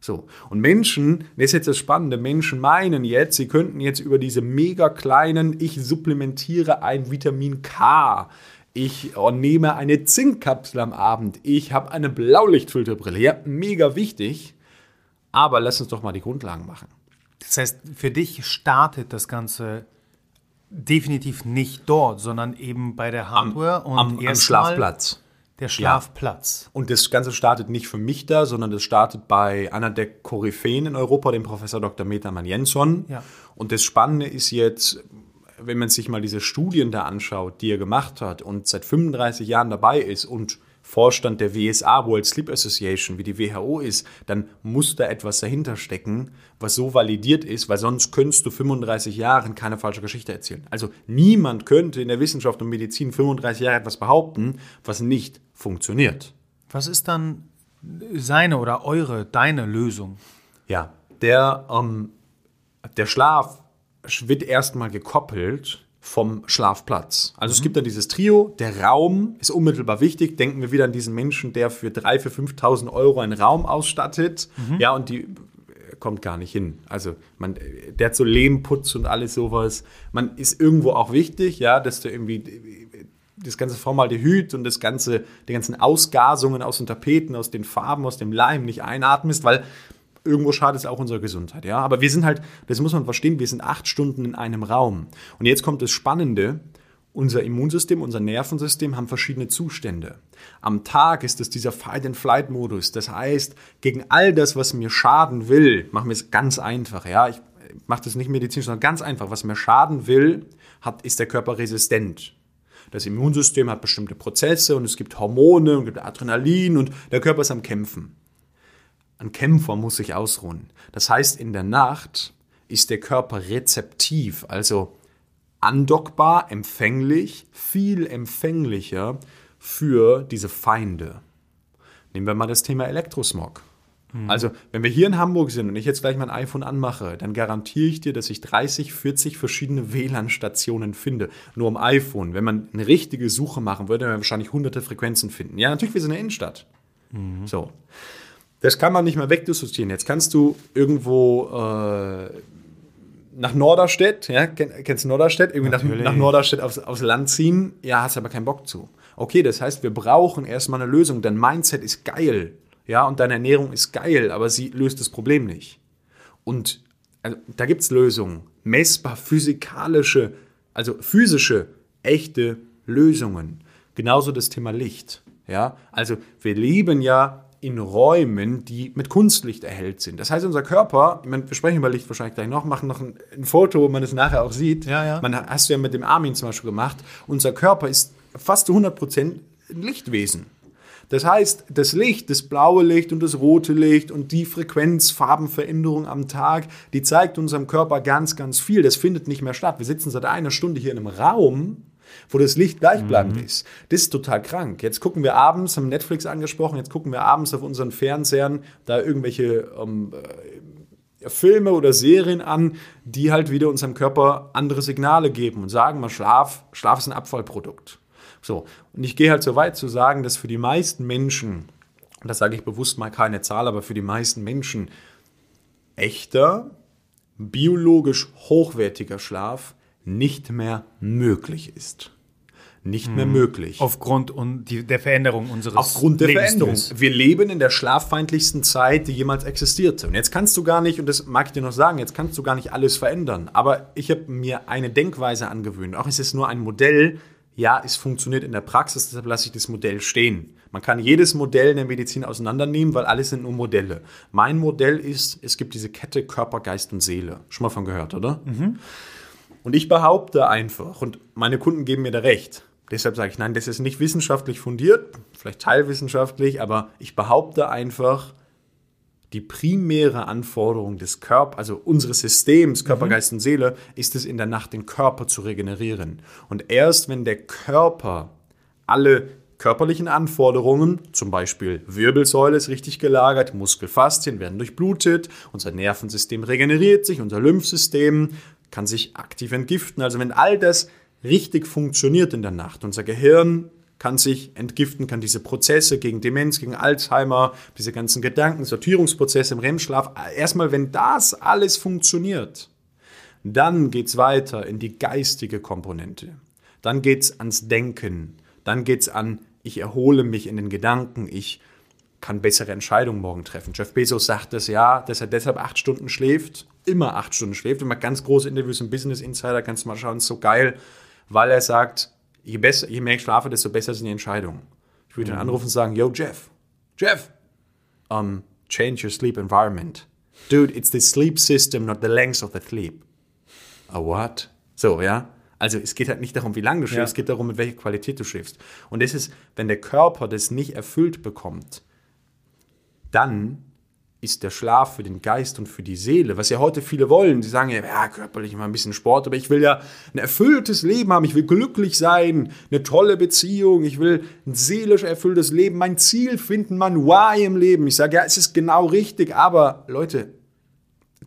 So. Und Menschen, das ist jetzt das Spannende, Menschen meinen jetzt, sie könnten jetzt über diese mega kleinen, ich supplementiere ein Vitamin K, ich nehme eine Zinkkapsel am Abend, ich habe eine Blaulichtfilterbrille. Ja, mega wichtig, aber lass uns doch mal die Grundlagen machen. Das heißt, für dich startet das Ganze definitiv nicht dort, sondern eben bei der Hardware am, und am, am Schlafplatz. Der Schlafplatz. Ja. Und das Ganze startet nicht für mich da, sondern das startet bei einer der Koryphäen in Europa, dem Professor Dr. Metaman Jensson. Ja. Und das Spannende ist jetzt, wenn man sich mal diese Studien da anschaut, die er gemacht hat und seit 35 Jahren dabei ist und Vorstand der WSA, World Sleep Association, wie die WHO ist, dann muss da etwas dahinter stecken, was so validiert ist, weil sonst könntest du 35 Jahre keine falsche Geschichte erzählen. Also niemand könnte in der Wissenschaft und Medizin 35 Jahre etwas behaupten, was nicht funktioniert. Was ist dann seine oder eure, deine Lösung? Ja, der, ähm, der Schlaf wird erstmal gekoppelt vom Schlafplatz. Also mhm. es gibt dann dieses Trio, der Raum ist unmittelbar wichtig. Denken wir wieder an diesen Menschen, der für 3.000, für 5.000 Euro einen Raum ausstattet. Mhm. Ja, und die kommt gar nicht hin. Also man, der hat so Lehmputz und alles sowas. Man ist irgendwo auch wichtig, ja, dass du irgendwie das ganze Formaldehyd und das ganze, die ganzen Ausgasungen aus den Tapeten, aus den Farben, aus dem Leim nicht einatmest, weil irgendwo schadet es auch unserer Gesundheit, ja. Aber wir sind halt, das muss man verstehen, wir sind acht Stunden in einem Raum. Und jetzt kommt das Spannende. Unser Immunsystem, unser Nervensystem haben verschiedene Zustände. Am Tag ist es dieser Fight-and-Flight-Modus. Das heißt, gegen all das, was mir schaden will, machen wir es ganz einfach. Ja? Ich mache das nicht medizinisch, sondern ganz einfach. Was mir schaden will, hat, ist der Körper resistent. Das Immunsystem hat bestimmte Prozesse und es gibt Hormone und gibt Adrenalin und der Körper ist am Kämpfen. Ein Kämpfer muss sich ausruhen. Das heißt, in der Nacht ist der Körper rezeptiv, also andockbar, empfänglich, viel empfänglicher für diese Feinde. Nehmen wir mal das Thema Elektrosmog. Mhm. Also, wenn wir hier in Hamburg sind und ich jetzt gleich mein iPhone anmache, dann garantiere ich dir, dass ich 30, 40 verschiedene WLAN-Stationen finde. Nur am iPhone. Wenn man eine richtige Suche machen würde, dann wir wahrscheinlich hunderte Frequenzen finden. Ja, natürlich, wir sind in der Innenstadt. Mhm. So. Das kann man nicht mehr wegdissoziieren. Jetzt kannst du irgendwo äh, nach Norderstedt, ja, kennst du Norderstedt? Irgendwie nach, nach, Norderstedt aufs, aufs Land ziehen, ja, hast aber keinen Bock zu. Okay, das heißt, wir brauchen erstmal eine Lösung. Dein Mindset ist geil, ja, und deine Ernährung ist geil, aber sie löst das Problem nicht. Und also da gibt es Lösungen, messbar physikalische, also physische, echte Lösungen. Genauso das Thema Licht. Ja, also wir leben ja in Räumen, die mit Kunstlicht erhellt sind. Das heißt, unser Körper, ich meine, wir sprechen über Licht wahrscheinlich gleich noch, machen noch ein, ein Foto, wo man es nachher auch sieht. Ja, ja. Man hast du ja mit dem Armin zum Beispiel gemacht. Unser Körper ist fast zu 100 Prozent ein Lichtwesen. Das heißt, das Licht, das blaue Licht und das rote Licht und die Frequenzfarbenveränderung am Tag, die zeigt unserem Körper ganz, ganz viel. Das findet nicht mehr statt. Wir sitzen seit einer Stunde hier in einem Raum, wo das Licht gleichbleibend mhm. ist. Das ist total krank. Jetzt gucken wir abends, haben Netflix angesprochen, jetzt gucken wir abends auf unseren Fernsehern da irgendwelche ähm, äh, Filme oder Serien an, die halt wieder unserem Körper andere Signale geben und sagen mal, Schlaf, Schlaf ist ein Abfallprodukt. So, und ich gehe halt so weit zu sagen, dass für die meisten Menschen, und das sage ich bewusst mal keine Zahl, aber für die meisten Menschen echter, biologisch hochwertiger Schlaf nicht mehr möglich ist. Nicht mehr hm. möglich. Aufgrund der Veränderung unseres Aufgrund der Veränderung. Wir leben in der schlaffeindlichsten Zeit, die jemals existierte. Und jetzt kannst du gar nicht, und das mag ich dir noch sagen, jetzt kannst du gar nicht alles verändern. Aber ich habe mir eine Denkweise angewöhnt. Auch es ist nur ein Modell, ja, es funktioniert in der Praxis, deshalb lasse ich das Modell stehen. Man kann jedes Modell in der Medizin auseinandernehmen, weil alles sind nur Modelle. Mein Modell ist, es gibt diese Kette Körper, Geist und Seele. Schon mal von gehört, oder? Mhm. Und ich behaupte einfach, und meine Kunden geben mir da recht, deshalb sage ich, nein, das ist nicht wissenschaftlich fundiert, vielleicht teilwissenschaftlich, aber ich behaupte einfach, die primäre Anforderung des Körpers, also unseres Systems, Körper, mhm. Geist und Seele, ist es in der Nacht, den Körper zu regenerieren. Und erst wenn der Körper alle körperlichen Anforderungen, zum Beispiel Wirbelsäule ist richtig gelagert, Muskelfaszien werden durchblutet, unser Nervensystem regeneriert sich, unser Lymphsystem kann sich aktiv entgiften. Also wenn all das richtig funktioniert in der Nacht, unser Gehirn kann sich entgiften, kann diese Prozesse gegen Demenz, gegen Alzheimer, diese ganzen Gedanken, Sortierungsprozesse im REM-Schlaf, erstmal, wenn das alles funktioniert, dann geht es weiter in die geistige Komponente. Dann geht es ans Denken. Dann geht es an, ich erhole mich in den Gedanken, ich kann bessere Entscheidungen morgen treffen. Jeff Bezos sagt das ja, dass er deshalb acht Stunden schläft, immer acht Stunden schläft. Immer ganz große Interviews im Business Insider, kannst du mal schauen, ist so geil, weil er sagt, je, besser, je mehr ich schlafe, desto besser sind die Entscheidungen. Ich würde mhm. ihn anrufen und sagen, yo, Jeff, Jeff, um, change your sleep environment. Dude, it's the sleep system, not the length of the sleep. A what? So, ja. Also es geht halt nicht darum, wie lange du schläfst, ja. es geht darum, mit welcher Qualität du schläfst. Und das ist, wenn der Körper das nicht erfüllt bekommt, dann ist der Schlaf für den Geist und für die Seele, was ja heute viele wollen. Sie sagen ja, ja, körperlich mal ein bisschen Sport, aber ich will ja ein erfülltes Leben haben, ich will glücklich sein, eine tolle Beziehung, ich will ein seelisch erfülltes Leben, mein Ziel finden, mein Why im Leben. Ich sage, ja, es ist genau richtig, aber Leute,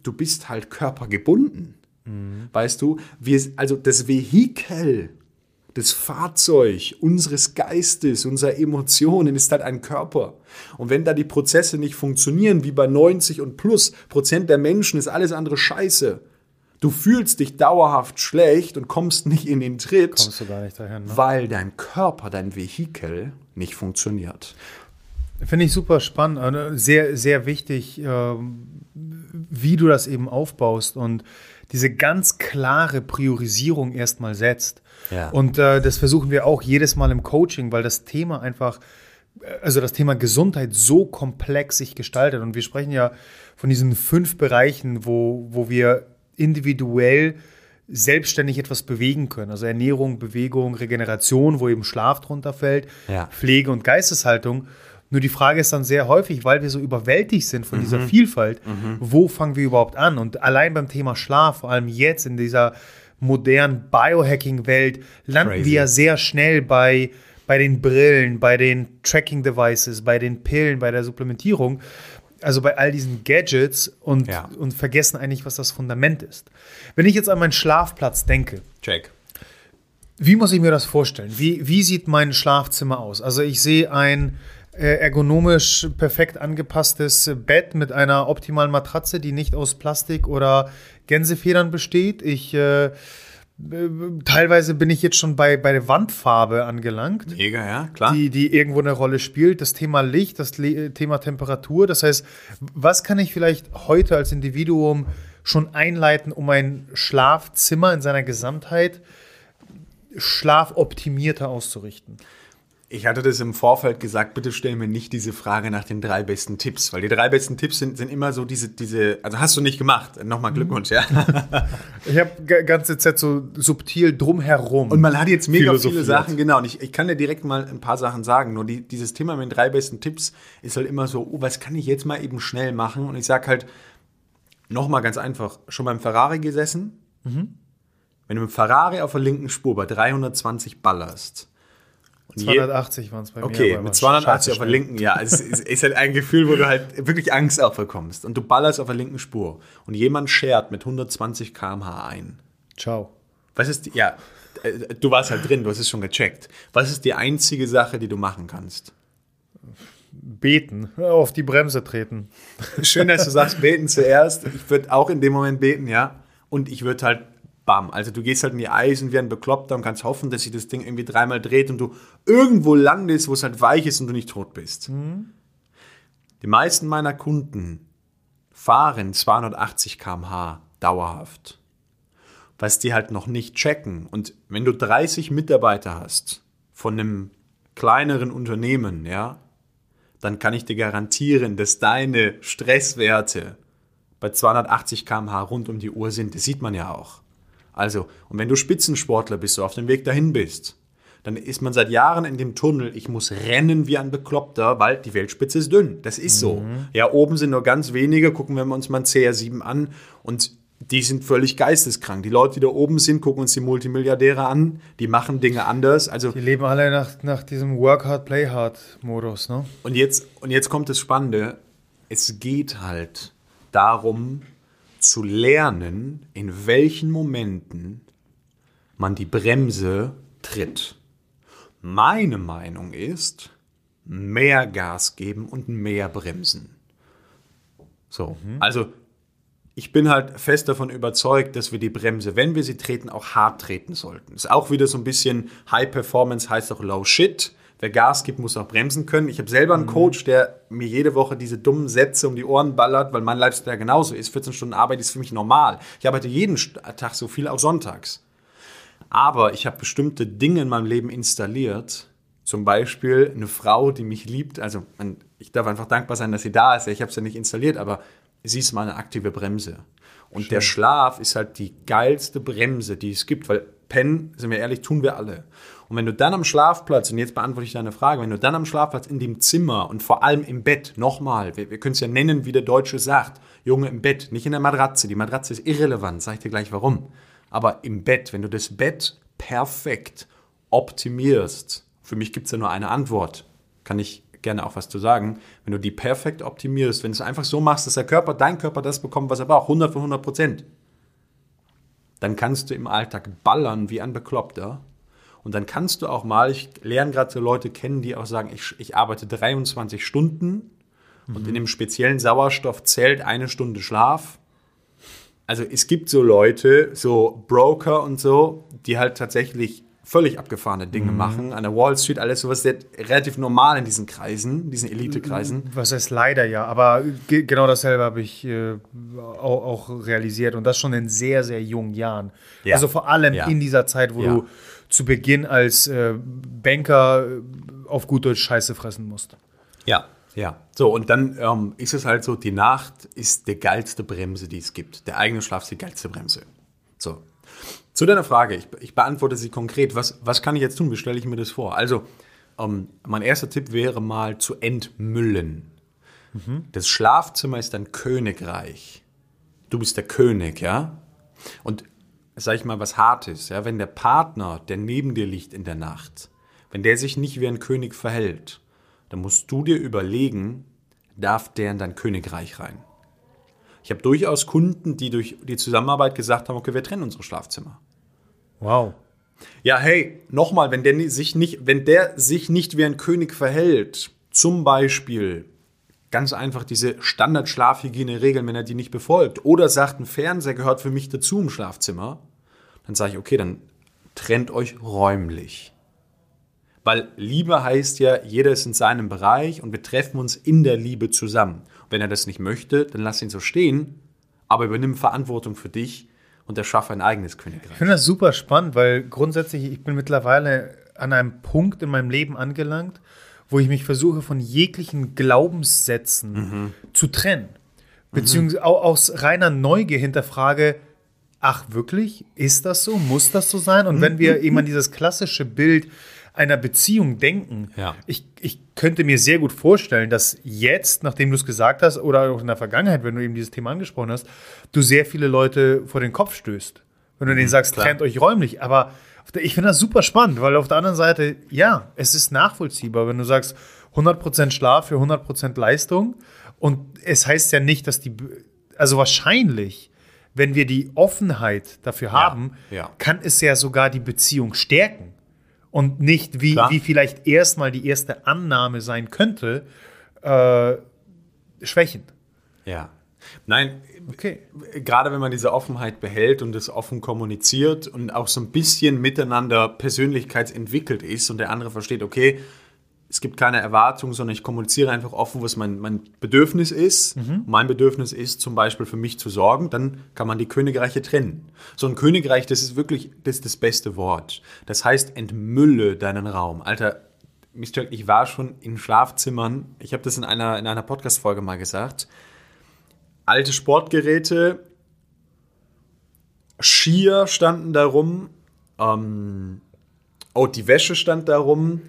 du bist halt körpergebunden. Mhm. Weißt du, wir, also das Vehikel das Fahrzeug unseres Geistes, unserer Emotionen ist halt ein Körper. Und wenn da die Prozesse nicht funktionieren, wie bei 90 und plus Prozent der Menschen, ist alles andere scheiße. Du fühlst dich dauerhaft schlecht und kommst nicht in den Tritt, dahin, ne? weil dein Körper, dein Vehikel nicht funktioniert. Finde ich super spannend, also sehr, sehr wichtig, ähm, wie du das eben aufbaust und diese ganz klare Priorisierung erstmal setzt. Ja. Und äh, das versuchen wir auch jedes Mal im Coaching, weil das Thema einfach, äh, also das Thema Gesundheit so komplex sich gestaltet. Und wir sprechen ja von diesen fünf Bereichen, wo, wo wir individuell selbstständig etwas bewegen können. Also Ernährung, Bewegung, Regeneration, wo eben Schlaf drunter fällt, ja. Pflege und Geisteshaltung. Nur die Frage ist dann sehr häufig, weil wir so überwältigt sind von mhm. dieser Vielfalt, mhm. wo fangen wir überhaupt an? Und allein beim Thema Schlaf, vor allem jetzt in dieser modernen Biohacking-Welt, landen Crazy. wir ja sehr schnell bei, bei den Brillen, bei den Tracking-Devices, bei den Pillen, bei der Supplementierung, also bei all diesen Gadgets und, ja. und vergessen eigentlich, was das Fundament ist. Wenn ich jetzt an meinen Schlafplatz denke, Check. Wie muss ich mir das vorstellen? Wie, wie sieht mein Schlafzimmer aus? Also ich sehe ein ergonomisch perfekt angepasstes Bett mit einer optimalen Matratze, die nicht aus Plastik oder Gänsefedern besteht. Ich äh, Teilweise bin ich jetzt schon bei, bei der Wandfarbe angelangt. Mega, ja, klar. Die, die irgendwo eine Rolle spielt. Das Thema Licht, das Le Thema Temperatur. Das heißt, was kann ich vielleicht heute als Individuum schon einleiten, um ein Schlafzimmer in seiner Gesamtheit schlafoptimierter auszurichten? Ich hatte das im Vorfeld gesagt, bitte stell mir nicht diese Frage nach den drei besten Tipps, weil die drei besten Tipps sind, sind immer so diese, diese, also hast du nicht gemacht. Nochmal mhm. Glückwunsch, ja. ich habe ganze Zeit so subtil drumherum. Und man hat jetzt mega viele Sachen, genau. Und ich, ich kann dir direkt mal ein paar Sachen sagen. Nur die, dieses Thema mit den drei besten Tipps ist halt immer so, oh, was kann ich jetzt mal eben schnell machen? Und ich sage halt, nochmal ganz einfach, schon beim Ferrari gesessen? Mhm. Wenn du mit Ferrari auf der linken Spur bei 320 ballerst, 280 waren es bei mir. Okay, mit 280 auf der linken, ja. Es ist, ist, halt ein Gefühl, wo du halt wirklich Angst auch bekommst. Und du ballerst auf der linken Spur. Und jemand schert mit 120 km/h ein. Ciao. Was ist, die, ja, äh, du warst halt drin, du hast es schon gecheckt. Was ist die einzige Sache, die du machen kannst? Beten, auf die Bremse treten. Schön, dass du sagst, beten zuerst. Ich würde auch in dem Moment beten, ja. Und ich würde halt bam. Also du gehst halt in die Eisen wie ein Bekloppter und kannst hoffen, dass sich das Ding irgendwie dreimal dreht und du irgendwo landest, wo es halt weich ist und du nicht tot bist. Mhm. Die meisten meiner Kunden fahren 280 km/h dauerhaft. Was die halt noch nicht checken. Und wenn du 30 Mitarbeiter hast von einem kleineren Unternehmen, ja, dann kann ich dir garantieren, dass deine Stresswerte bei 280 km/h rund um die Uhr sind. Das sieht man ja auch. Also, und wenn du Spitzensportler bist, so auf dem Weg dahin bist, dann ist man seit Jahren in dem Tunnel, ich muss rennen wie ein Bekloppter, weil die Weltspitze ist dünn. Das ist so. Mhm. Ja, oben sind nur ganz wenige, gucken wir uns mal ein CR7 an und die sind völlig geisteskrank. Die Leute, die da oben sind, gucken uns die Multimilliardäre an, die machen Dinge anders. Also, die leben alle nach, nach diesem Work Hard, Play Hard Modus. Ne? Und, jetzt, und jetzt kommt das Spannende. Es geht halt darum, zu lernen, in welchen Momenten man die Bremse tritt. Meine Meinung ist, mehr Gas geben und mehr bremsen. So, mhm. also ich bin halt fest davon überzeugt, dass wir die Bremse, wenn wir sie treten, auch hart treten sollten. Ist auch wieder so ein bisschen High Performance heißt auch Low Shit wer Gas gibt, muss auch bremsen können. Ich habe selber einen mhm. Coach, der mir jede Woche diese dummen Sätze um die Ohren ballert, weil mein Lifestyle genauso ist. 14 Stunden Arbeit ist für mich normal. Ich arbeite jeden Tag so viel, auch sonntags. Aber ich habe bestimmte Dinge in meinem Leben installiert. Zum Beispiel eine Frau, die mich liebt. Also ich darf einfach dankbar sein, dass sie da ist. Ich habe es ja nicht installiert, aber sie ist meine aktive Bremse. Und Schön. der Schlaf ist halt die geilste Bremse, die es gibt, weil pennen, sind wir ehrlich, tun wir alle. Und wenn du dann am Schlafplatz, und jetzt beantworte ich deine Frage, wenn du dann am Schlafplatz in dem Zimmer und vor allem im Bett, nochmal, wir, wir können es ja nennen, wie der Deutsche sagt, Junge im Bett, nicht in der Matratze, die Matratze ist irrelevant, sag ich dir gleich warum. Aber im Bett, wenn du das Bett perfekt optimierst, für mich gibt es ja nur eine Antwort, kann ich gerne auch was zu sagen, wenn du die perfekt optimierst, wenn du es einfach so machst, dass der Körper, dein Körper das bekommt, was er braucht, 100 von 100 Prozent, dann kannst du im Alltag ballern wie ein Bekloppter. Und dann kannst du auch mal, ich lerne gerade so Leute kennen, die auch sagen, ich, ich arbeite 23 Stunden mhm. und in dem speziellen Sauerstoff zählt eine Stunde Schlaf. Also es gibt so Leute, so Broker und so, die halt tatsächlich völlig abgefahrene Dinge mhm. machen. An der Wall Street, alles sowas relativ normal in diesen Kreisen, diesen Elite-Kreisen. Was heißt leider ja, aber genau dasselbe habe ich äh, auch, auch, realisiert und das schon in sehr, sehr jungen Jahren. Ja. Also vor allem ja. in dieser Zeit, wo ja. du zu Beginn als äh, Banker äh, auf gut Deutsch Scheiße fressen musst. Ja, ja. So, und dann ähm, ist es halt so, die Nacht ist die geilste Bremse, die es gibt. Der eigene Schlaf ist die geilste Bremse. So, zu deiner Frage, ich, ich, beantworte sie konkret. Was, was kann ich jetzt tun? Wie stelle ich mir das vor? Also, ähm, mein erster Tipp wäre mal zu entmüllen. Mhm. Das Schlafzimmer ist ein Königreich. Du bist der König, ja? Und sag ich mal was Hartes, ja? Wenn der Partner, der neben dir liegt in der Nacht, wenn der sich nicht wie ein König verhält, dann musst du dir überlegen, darf der in dein Königreich rein? Ich habe durchaus Kunden, die durch die Zusammenarbeit gesagt haben, okay, wir trennen unsere Schlafzimmer. Wow. Ja, hey, nochmal, wenn der sich nicht, wenn der sich nicht wie ein König verhält, zum Beispiel ganz einfach diese Standard-Schlafhygiene-Regeln, wenn er die nicht befolgt, oder sagt, ein Fernseher gehört für mich dazu im Schlafzimmer, dann sage ich, okay, dann trennt euch räumlich. Weil Liebe heißt ja, jeder ist in seinem Bereich und wir treffen uns in der Liebe zusammen. Und wenn er das nicht möchte, dann lass ihn so stehen, aber übernimm Verantwortung für dich und erschaffe ein eigenes Königreich. Ich finde das super spannend, weil grundsätzlich, ich bin mittlerweile an einem Punkt in meinem Leben angelangt, wo ich mich versuche, von jeglichen Glaubenssätzen mhm. zu trennen. Beziehungsweise mhm. aus reiner Neugier hinterfrage, ach wirklich, ist das so? Muss das so sein? Und mhm. wenn wir eben an dieses klassische Bild einer Beziehung denken, ja. ich, ich könnte mir sehr gut vorstellen, dass jetzt, nachdem du es gesagt hast, oder auch in der Vergangenheit, wenn du eben dieses Thema angesprochen hast, du sehr viele Leute vor den Kopf stößt. Wenn du denen mhm, sagst, Klar. trennt euch räumlich. Aber ich finde das super spannend, weil auf der anderen Seite, ja, es ist nachvollziehbar, wenn du sagst, 100% Schlaf für 100% Leistung. Und es heißt ja nicht, dass die, also wahrscheinlich, wenn wir die Offenheit dafür haben, ja, kann es ja sogar die Beziehung stärken und nicht, wie, wie vielleicht erstmal die erste Annahme sein könnte, äh, schwächend. Ja. Nein, okay. gerade wenn man diese Offenheit behält und es offen kommuniziert und auch so ein bisschen miteinander persönlichkeitsentwickelt ist und der andere versteht, okay, es gibt keine Erwartung, sondern ich kommuniziere einfach offen, was mein, mein Bedürfnis ist. Mhm. Mein Bedürfnis ist zum Beispiel für mich zu sorgen, dann kann man die Königreiche trennen. So ein Königreich, das ist wirklich das, ist das beste Wort. Das heißt, entmülle deinen Raum. Alter, Mr. ich war schon in Schlafzimmern, ich habe das in einer, in einer Podcast-Folge mal gesagt. Alte Sportgeräte, Skier standen da rum, ähm, oh, die Wäsche stand da rum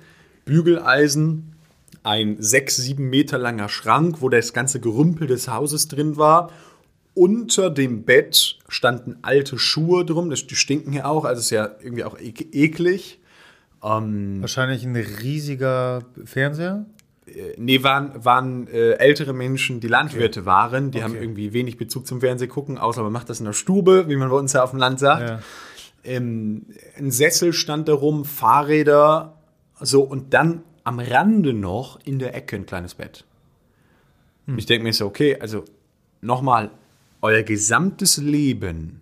Bügeleisen, ein sechs, sieben Meter langer Schrank, wo das ganze Gerümpel des Hauses drin war. Unter dem Bett standen alte Schuhe drum, die stinken hier auch, also ist ja irgendwie auch eklig. Ähm, Wahrscheinlich ein riesiger Fernseher? Äh, nee, waren, waren äh, ältere Menschen, die Landwirte okay. waren. Die okay. haben irgendwie wenig Bezug zum Fernseh gucken, außer man macht das in der Stube, wie man bei uns ja auf dem Land sagt. Ja. Ähm, ein Sessel stand da rum, Fahrräder, so, und dann am Rande noch in der Ecke ein kleines Bett. Hm. Ich denke mir so, okay, also nochmal, euer gesamtes Leben,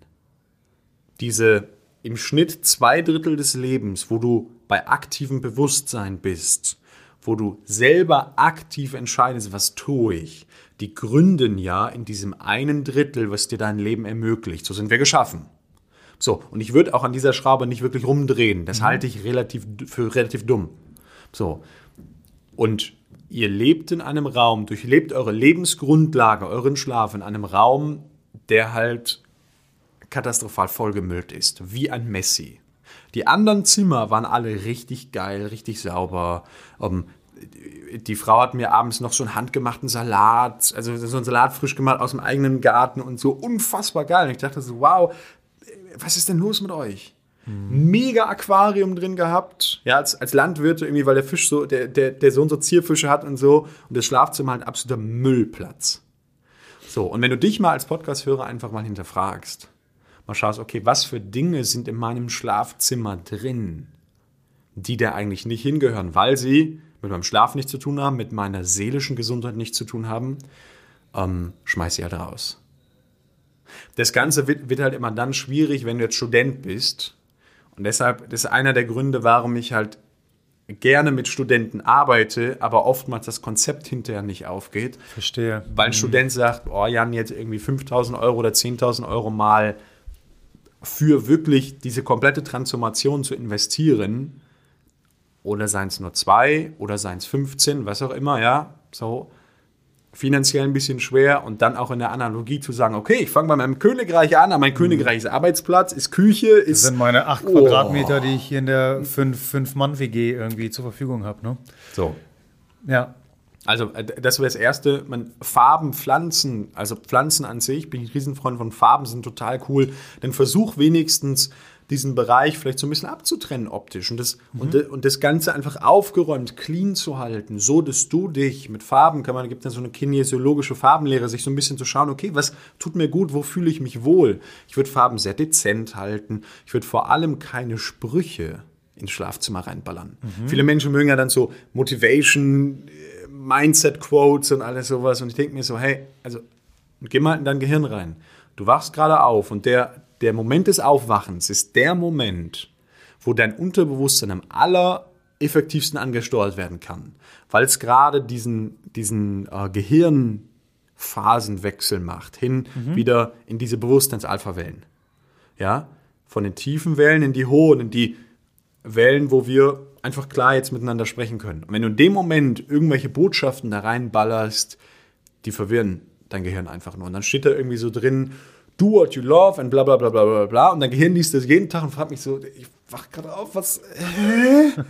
diese im Schnitt zwei Drittel des Lebens, wo du bei aktivem Bewusstsein bist, wo du selber aktiv entscheidest, was tue ich, die gründen ja in diesem einen Drittel, was dir dein Leben ermöglicht. So sind wir geschaffen. So, und ich würde auch an dieser Schraube nicht wirklich rumdrehen. Das mhm. halte ich relativ, für relativ dumm. So. Und ihr lebt in einem Raum, durchlebt eure Lebensgrundlage, euren Schlaf in einem Raum, der halt katastrophal vollgemüllt ist, wie ein Messi. Die anderen Zimmer waren alle richtig geil, richtig sauber. Um, ähm, die Frau hat mir abends noch so einen handgemachten Salat, also so einen Salat frisch gemacht aus dem eigenen Garten und so unfassbar geil. Und ich dachte so, wow, was ist denn los mit euch? Mhm. Mega Aquarium drin gehabt, ja, als, als Landwirte irgendwie, weil der Fisch so, der, der, der Sohn so Zierfische hat und so und das Schlafzimmer halt absoluter Müllplatz. So, und wenn du dich mal als Podcast-Hörer einfach mal hinterfragst, mal schaust, okay, was für Dinge sind in meinem Schlafzimmer drin, die da eigentlich nicht hingehören, weil sie mit meinem Schlaf nichts zu tun haben, mit meiner seelischen Gesundheit nichts zu tun haben, ähm, schmeiß sie halt raus. Das Ganze wird, wird halt immer dann schwierig, wenn du jetzt Student bist. Und deshalb, das ist einer der Gründe, warum ich halt gerne mit Studenten arbeite, aber oftmals das Konzept hinterher nicht aufgeht. Verstehe. Weil ein mhm. Student sagt, oh Jan, jetzt irgendwie 5.000 Euro oder 10.000 Euro mal für wirklich diese komplette Transformation zu investieren, oder seien es nur zwei oder seien es 15, was auch immer, ja, so, finanziell ein bisschen schwer und dann auch in der Analogie zu sagen, okay, ich fange bei meinem Königreich an, mein mhm. Königreich ist Arbeitsplatz, ist Küche, ist... Das sind meine acht oh. Quadratmeter, die ich hier in der Fünf-Mann-WG irgendwie zur Verfügung habe, ne? So. Ja. Also äh, das wäre das Erste. Man, Farben, Pflanzen, also Pflanzen an sich, bin ich ein Riesenfreund von Farben, sind total cool. Dann versuch wenigstens diesen Bereich vielleicht so ein bisschen abzutrennen optisch und das, mhm. und, und das Ganze einfach aufgeräumt, clean zu halten, so dass du dich mit Farben, kann man, gibt es so eine kinesiologische Farbenlehre, sich so ein bisschen zu schauen, okay, was tut mir gut, wo fühle ich mich wohl? Ich würde Farben sehr dezent halten, ich würde vor allem keine Sprüche ins Schlafzimmer reinballern. Mhm. Viele Menschen mögen ja dann so Motivation, äh, Mindset-Quotes und alles sowas und ich denke mir so, hey, also geh mal in dein Gehirn rein. Du wachst gerade auf und der, der Moment des Aufwachens ist der Moment, wo dein Unterbewusstsein am allereffektivsten angesteuert werden kann, weil es gerade diesen, diesen äh, Gehirn Phasenwechsel macht, hin wieder in diese Bewusstseins-Alpha-Wellen. Ja, von den tiefen Wellen in die hohen, in die Wellen, wo wir einfach klar jetzt miteinander sprechen können. Und wenn du in dem Moment irgendwelche Botschaften da reinballerst, die verwirren dein Gehirn einfach nur. Und dann steht da irgendwie so drin, do what you love and bla bla bla bla bla bla. Und dein Gehirn liest das jeden Tag und fragt mich so, ich wach gerade auf, was. Hä?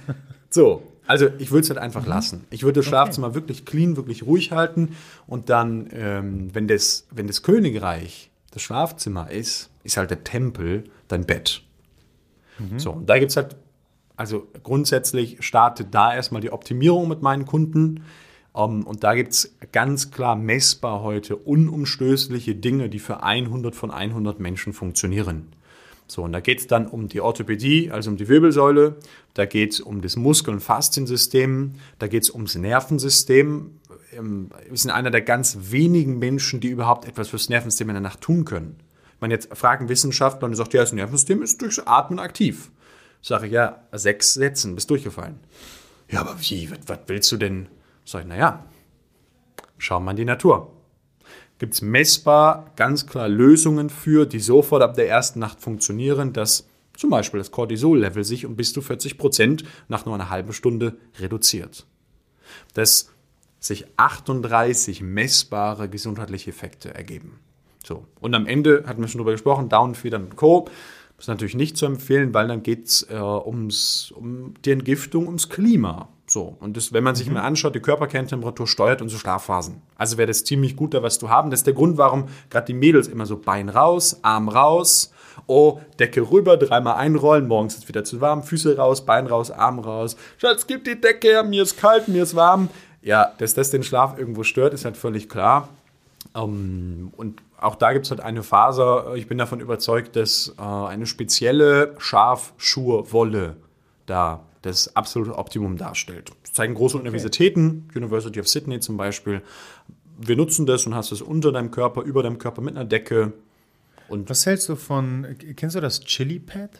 so, also ich würde es halt einfach lassen. Ich würde das Schlafzimmer wirklich clean, wirklich ruhig halten. Und dann, ähm, wenn, das, wenn das Königreich das Schlafzimmer ist, ist halt der Tempel dein Bett. So, und da gibt es halt, also grundsätzlich startet da erstmal die Optimierung mit meinen Kunden. Um, und da gibt es ganz klar messbar heute unumstößliche Dinge, die für 100 von 100 Menschen funktionieren. So, und da geht es dann um die Orthopädie, also um die Wirbelsäule, da geht es um das Muskel- und Fasziensystem, da geht es ums Nervensystem. Ähm, Wir sind einer der ganz wenigen Menschen, die überhaupt etwas fürs Nervensystem in der Nacht tun können. Man jetzt fragen Wissenschaftler und sagt, ja, das Nervensystem ist durchs Atmen aktiv. Sage ich, ja, sechs Sätzen, bist durchgefallen. Ja, aber wie, was, willst du denn? Sag ich, naja, schau mal in die Natur. Gibt es messbar ganz klar Lösungen für, die sofort ab der ersten Nacht funktionieren, dass zum Beispiel das Cortisol-Level sich um bis zu 40 Prozent nach nur einer halben Stunde reduziert. Dass sich 38 messbare gesundheitliche Effekte ergeben. So. Und am Ende hatten wir schon drüber gesprochen, Downfeeder und Co. Das ist natürlich nicht zu empfehlen, weil dann geht es äh, ums, um die Entgiftung, ums Klima. So. Und das, wenn man sich mal anschaut, die Körperkerntemperatur steuert unsere Schlafphasen. Also wäre das ziemlich gut, da was zu haben. Das ist der Grund, warum gerade die Mädels immer so Bein raus, Arm raus, oh, Decke rüber, dreimal einrollen, morgens ist es wieder zu warm, Füße raus, Bein raus, Arm raus. Schatz, gib die Decke her, mir ist kalt, mir ist warm. Ja, dass das den Schlaf irgendwo stört, ist halt völlig klar. Ähm, und auch da gibt es halt eine Faser. Ich bin davon überzeugt, dass äh, eine spezielle Schafschurwolle da das absolute Optimum darstellt. Das zeigen große Universitäten, University of Sydney zum Beispiel. Wir nutzen das und hast es unter deinem Körper, über deinem Körper mit einer Decke. Und Was hältst du von, kennst du das Chili Pad?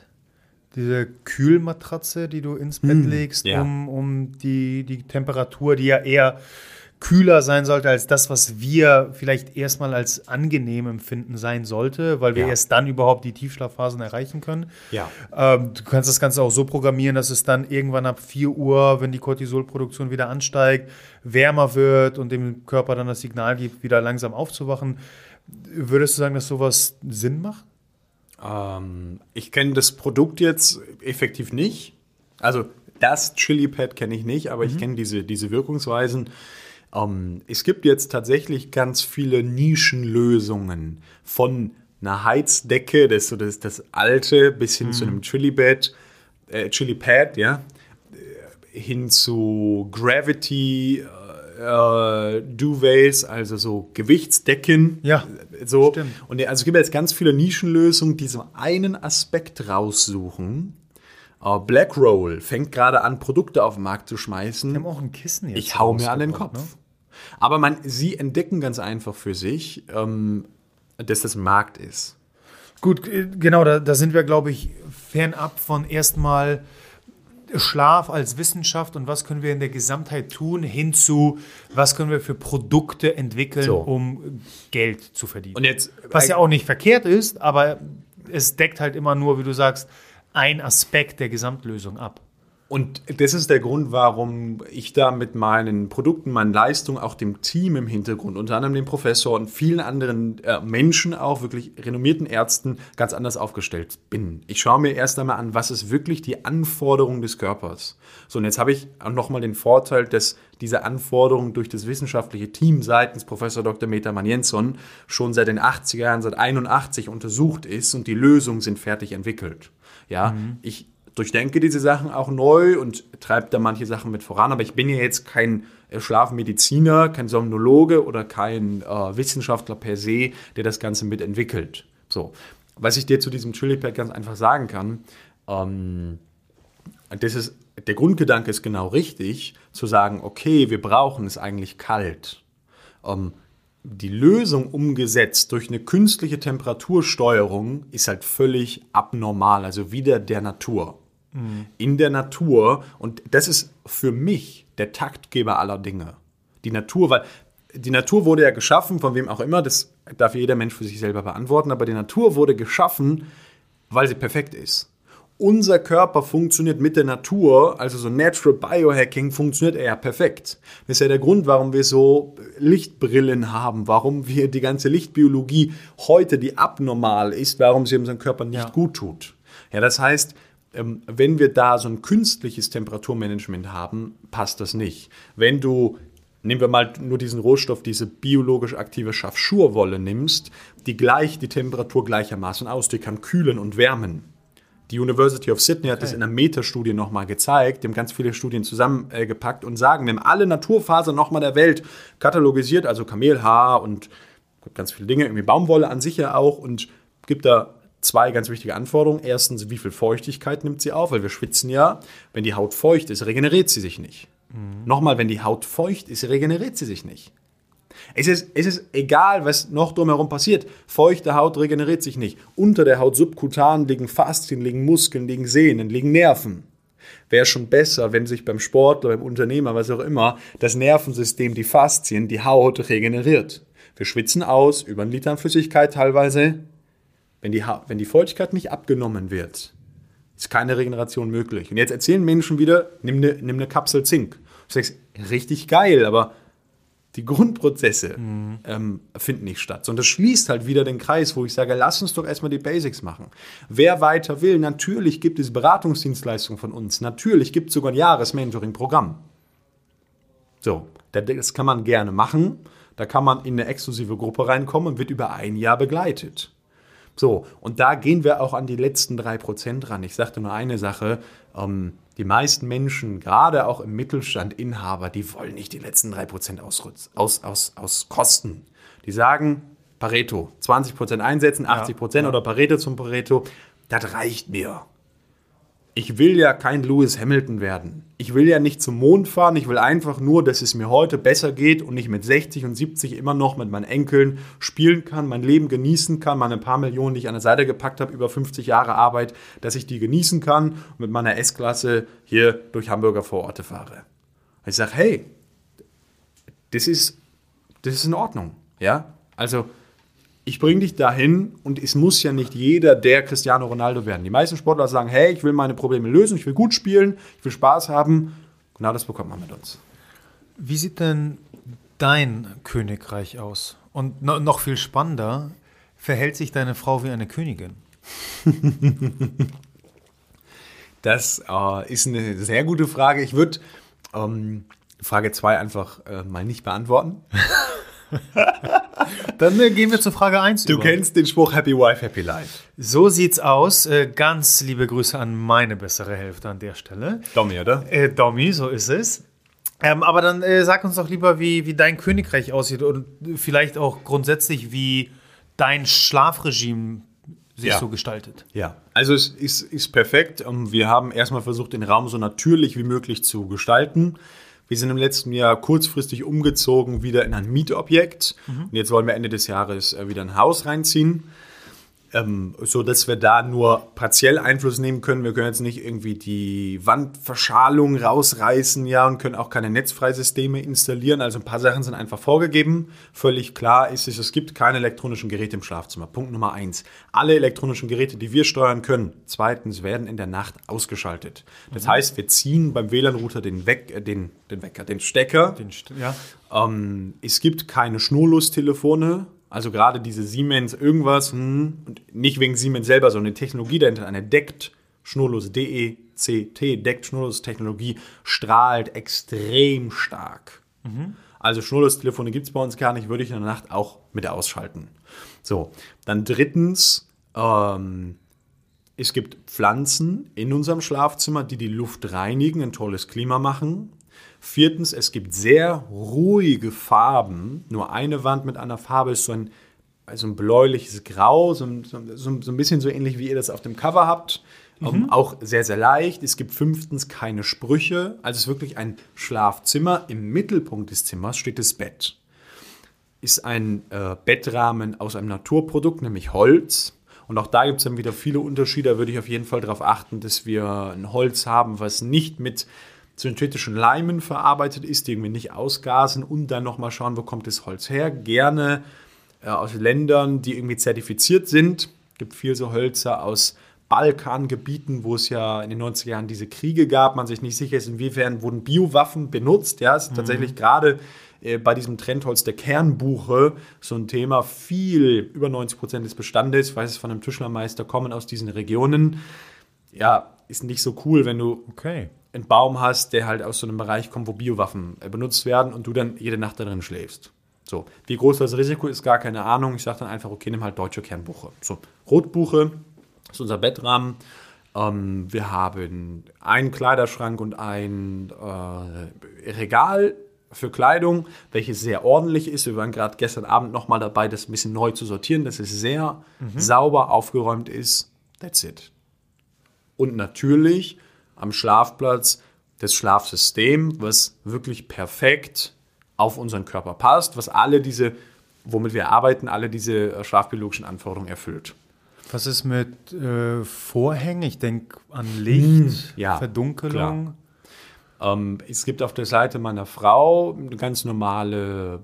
Diese Kühlmatratze, die du ins Bett legst, ja. um, um die, die Temperatur, die ja eher kühler sein sollte als das, was wir vielleicht erstmal als angenehm empfinden sein sollte, weil wir Ja. erst dann überhaupt die Tiefschlafphasen erreichen können. Ja. Ähm, du kannst das Ganze auch so programmieren, dass es dann irgendwann ab 4 Uhr, wenn die Cortisolproduktion wieder ansteigt, wärmer wird und dem Körper dann das Signal gibt, wieder langsam aufzuwachen. Würdest du sagen, dass sowas Sinn macht? Ähm, ich kenne das Produkt jetzt effektiv nicht. Also das Chili Pad kenne ich nicht, aber ich kenne diese, diese Wirkungsweisen. Ähm, es gibt jetzt tatsächlich ganz viele Nischenlösungen von einer Heizdecke, das ist so das, das alte, bis hin zu einem Chili Bed, äh, Chili Pad, ja, hin zu Gravity äh, Duvets, also so Gewichtsdecken. Ja, so. stimmt. Und also es gibt jetzt ganz viele Nischenlösungen, die so einen Aspekt raussuchen. Äh, Black Roll fängt gerade an, Produkte auf den Markt zu schmeißen. Wir haben auch ein Kissen jetzt. Ich hau mir an den Kopf. rausgebracht, Aber man, sie entdecken ganz einfach für sich, ähm, dass das Markt ist. Gut, äh, genau, da, da sind wir, glaube ich, fernab von erstmal Schlaf als Wissenschaft und was können wir in der Gesamtheit tun, hin zu, was können wir für Produkte entwickeln, So. um Geld zu verdienen. Und jetzt, was ja auch nicht verkehrt ist, aber es deckt halt immer nur, wie du sagst, ein Aspekt der Gesamtlösung ab. Und das ist der Grund, warum ich da mit meinen Produkten, meinen Leistungen, auch dem Team im Hintergrund, unter anderem dem Professor und vielen anderen äh, Menschen, auch wirklich renommierten Ärzten, ganz anders aufgestellt bin. Ich schaue mir erst einmal an, was ist wirklich die Anforderung des Körpers. So, und jetzt habe ich nochmal den Vorteil, dass diese Anforderung durch das wissenschaftliche Team seitens Professor Dr. Metaman Jensson schon seit den 80er Jahren, seit 81 untersucht ist und die Lösungen sind fertig entwickelt. Ja, ich durchdenke diese Sachen auch neu und treibe da manche Sachen mit voran. Aber ich bin ja jetzt kein äh, Schlafmediziner, kein Somnologe oder kein äh, Wissenschaftler per se, der das Ganze mitentwickelt. So, was ich dir zu diesem Chili Pad ganz einfach sagen kann, ähm, das ist, der Grundgedanke ist genau richtig, zu sagen, okay, wir brauchen es eigentlich kalt. Ähm, die Lösung umgesetzt durch eine künstliche Temperatursteuerung ist halt völlig abnormal, also wieder der Natur. In der Natur, und das ist für mich der Taktgeber aller Dinge. Die Natur, weil die Natur wurde ja geschaffen, von wem auch immer, das darf jeder Mensch für sich selber beantworten, aber die Natur wurde geschaffen, weil sie perfekt ist. Unser Körper funktioniert mit der Natur, also so Natural Biohacking funktioniert eher perfekt. Das ist ja der Grund, warum wir so Lichtbrillen haben, warum wir die ganze Lichtbiologie heute, die abnormal ist, warum sie unserem Körper nicht Ja. gut tut. Ja, das heißt, wenn wir da so ein künstliches Temperaturmanagement haben, passt das nicht. Wenn du, nehmen wir mal nur diesen Rohstoff, diese biologisch aktive Schafschurwolle nimmst, die gleicht die Temperatur gleichermaßen aus, die kann kühlen und wärmen. Die University of Sydney hat das in einer Metastudie nochmal gezeigt, haben ganz viele Studien zusammengepackt und sagen, wir haben alle Naturfasern nochmal der Welt katalogisiert, also Kamelhaar und ganz viele Dinge, irgendwie Baumwolle an sich ja auch und gibt da zwei ganz wichtige Anforderungen. Erstens, wie viel Feuchtigkeit nimmt sie auf, weil wir schwitzen ja. Wenn die Haut feucht ist, regeneriert sie sich nicht. Nochmal, wenn die Haut feucht ist, regeneriert sie sich nicht. Es ist, es ist egal, was noch drumherum passiert. Feuchte Haut regeneriert sich nicht. Unter der Haut subkutan liegen Faszien, liegen Muskeln, liegen Sehnen, liegen Nerven. Wäre schon besser, wenn sich beim Sportler, beim Unternehmer, was auch immer, das Nervensystem, die Faszien, die Haut regeneriert. Wir schwitzen aus, über einen Liter Flüssigkeit teilweise. Wenn die, Ha- wenn die Feuchtigkeit nicht abgenommen wird, ist keine Regeneration möglich. Und jetzt erzählen Menschen wieder, nimm eine nimm ne Kapsel Zink. Du sagst, richtig geil, aber die Grundprozesse ähm, finden nicht statt. Und das schließt halt wieder den Kreis, wo ich sage, lass uns doch erstmal die Basics machen. Wer weiter will, natürlich gibt es Beratungsdienstleistungen von uns. Natürlich gibt es sogar ein Jahresmentoring-Programm. So, da- das kann man gerne machen. Da kann man in eine exklusive Gruppe reinkommen und wird über ein Jahr begleitet. So, und da gehen wir auch an die letzten 3% ran. Ich sagte nur eine Sache. Ähm, die meisten Menschen, gerade auch im Mittelstand, Inhaber, die wollen nicht die letzten 3% ausrutz- aus, aus, aus Kosten. Die sagen, Pareto, 20% einsetzen, 80% oder Pareto zum Pareto, das reicht mir. Ich will ja kein Lewis Hamilton werden. Ich will ja nicht zum Mond fahren. Ich will einfach nur, dass es mir heute besser geht und ich mit 60 und 70 immer noch mit meinen Enkeln spielen kann, mein Leben genießen kann, meine paar Millionen, die ich an der Seite gepackt habe, über 50 Jahre Arbeit, dass ich die genießen kann und mit meiner S-Klasse hier durch Hamburger Vororte fahre. Ich sage, hey, das ist, das ist in Ordnung. Ja, also ich bringe dich dahin und es muss ja nicht jeder der Cristiano Ronaldo werden. Die meisten Sportler sagen, hey, ich will meine Probleme lösen, ich will gut spielen, ich will Spaß haben. Genau das bekommt man mit uns. Wie sieht denn dein Königreich aus? Und no, noch viel spannender, verhält sich deine Frau wie eine Königin? Das äh, ist eine sehr gute Frage. Ich würde ähm, Frage 2 einfach äh, mal nicht beantworten. Dann äh, gehen wir zur Frage 1 Du kennst den Spruch Happy Wife, Happy Life. So sieht's aus. Äh, ganz liebe Grüße an meine bessere Hälfte an der Stelle. Domi, oder? Äh, Domi, so ist es. Ähm, aber dann äh, sag uns doch lieber, wie, wie dein Königreich aussieht und vielleicht auch grundsätzlich, wie dein Schlafregime sich Ja. so gestaltet. Ja, also es ist, ist perfekt. Ähm, Wir haben erstmal versucht, den Raum so natürlich wie möglich zu gestalten. Wir sind im letzten Jahr kurzfristig umgezogen wieder in ein Mietobjekt. Und jetzt wollen wir Ende des Jahres äh, wieder ein Haus reinziehen. Ähm, so dass wir da nur partiell Einfluss nehmen können. Wir können jetzt nicht irgendwie die Wandverschalung rausreißen, ja, und können auch keine Netzfreisysteme installieren. Also ein paar Sachen sind einfach vorgegeben. Völlig klar ist es, es gibt keine elektronischen Geräte im Schlafzimmer. Punkt Nummer eins. Alle elektronischen Geräte, die wir steuern können, zweitens werden in der Nacht ausgeschaltet. Das heißt, wir ziehen beim WLAN-Router den, Weck, äh, den, den Wecker, den Stecker. Den St- Ja. Ähm, es gibt keine Schnurlostelefone. Also gerade diese Siemens irgendwas, hm, und nicht wegen Siemens selber, sondern die Technologie dahinter, eine deckt schnurlose DECT, deckt schnurlose Technologie, strahlt extrem stark. Also schnurlose Telefone gibt es bei uns gar nicht, würde ich in der Nacht auch mit ausschalten. So, dann drittens, ähm, es gibt Pflanzen in unserem Schlafzimmer, die die Luft reinigen, ein tolles Klima machen. Viertens, es gibt sehr ruhige Farben. Nur eine Wand mit einer Farbe ist so ein, also ein bläuliches Grau, so ein, so, so so ein bisschen so ähnlich wie ihr das auf dem Cover habt. Ähm, auch sehr, sehr leicht. Es gibt fünftens keine Sprüche. Also es ist wirklich ein Schlafzimmer. Im Mittelpunkt des Zimmers steht das Bett ist ein äh, Bettrahmen aus einem Naturprodukt, nämlich Holz. Und auch da gibt es dann wieder viele Unterschiede. Da würde ich auf jeden Fall darauf achten, dass wir ein Holz haben, was nicht mit synthetischen Leimen verarbeitet ist, die irgendwie nicht ausgasen und dann nochmal schauen, wo kommt das Holz her. Gerne äh, aus Ländern, die irgendwie zertifiziert sind. Es gibt viel so Hölzer aus Balkangebieten, wo es ja in den 90er Jahren diese Kriege gab, man sich nicht sicher ist, inwiefern wurden Biowaffen benutzt. Ja, es ist mhm. tatsächlich gerade äh, bei diesem Trendholz der Kernbuche so ein Thema. Viel, über 90 Prozent des Bestandes, ich weiß es von einem Tischlermeister, kommen aus diesen Regionen. Ja, ist nicht so cool, wenn du okay. Einen Baum hast, der halt aus so einem Bereich kommt, wo Biowaffen äh, benutzt werden und du dann jede Nacht da drin schläfst. So, wie groß das Risiko ist, gar keine Ahnung. Ich sage dann einfach, okay, nimm halt deutsche Kernbuche. So, Rotbuche ist unser Bettrahmen. Ähm, wir haben einen Kleiderschrank und ein äh, Regal für Kleidung, welches sehr ordentlich ist. Wir waren gerade gestern Abend nochmal dabei, das ein bisschen neu zu sortieren, dass es sehr mhm. sauber aufgeräumt ist. That's it. Und natürlich am Schlafplatz das Schlafsystem, was wirklich perfekt auf unseren Körper passt, was alle diese, womit wir arbeiten, alle diese äh, schlafbiologischen Anforderungen erfüllt. Was ist mit äh, Vorhängen? Ich denke an Licht, hm, ja, Verdunkelung. Ähm, es gibt auf der Seite meiner Frau eine ganz normale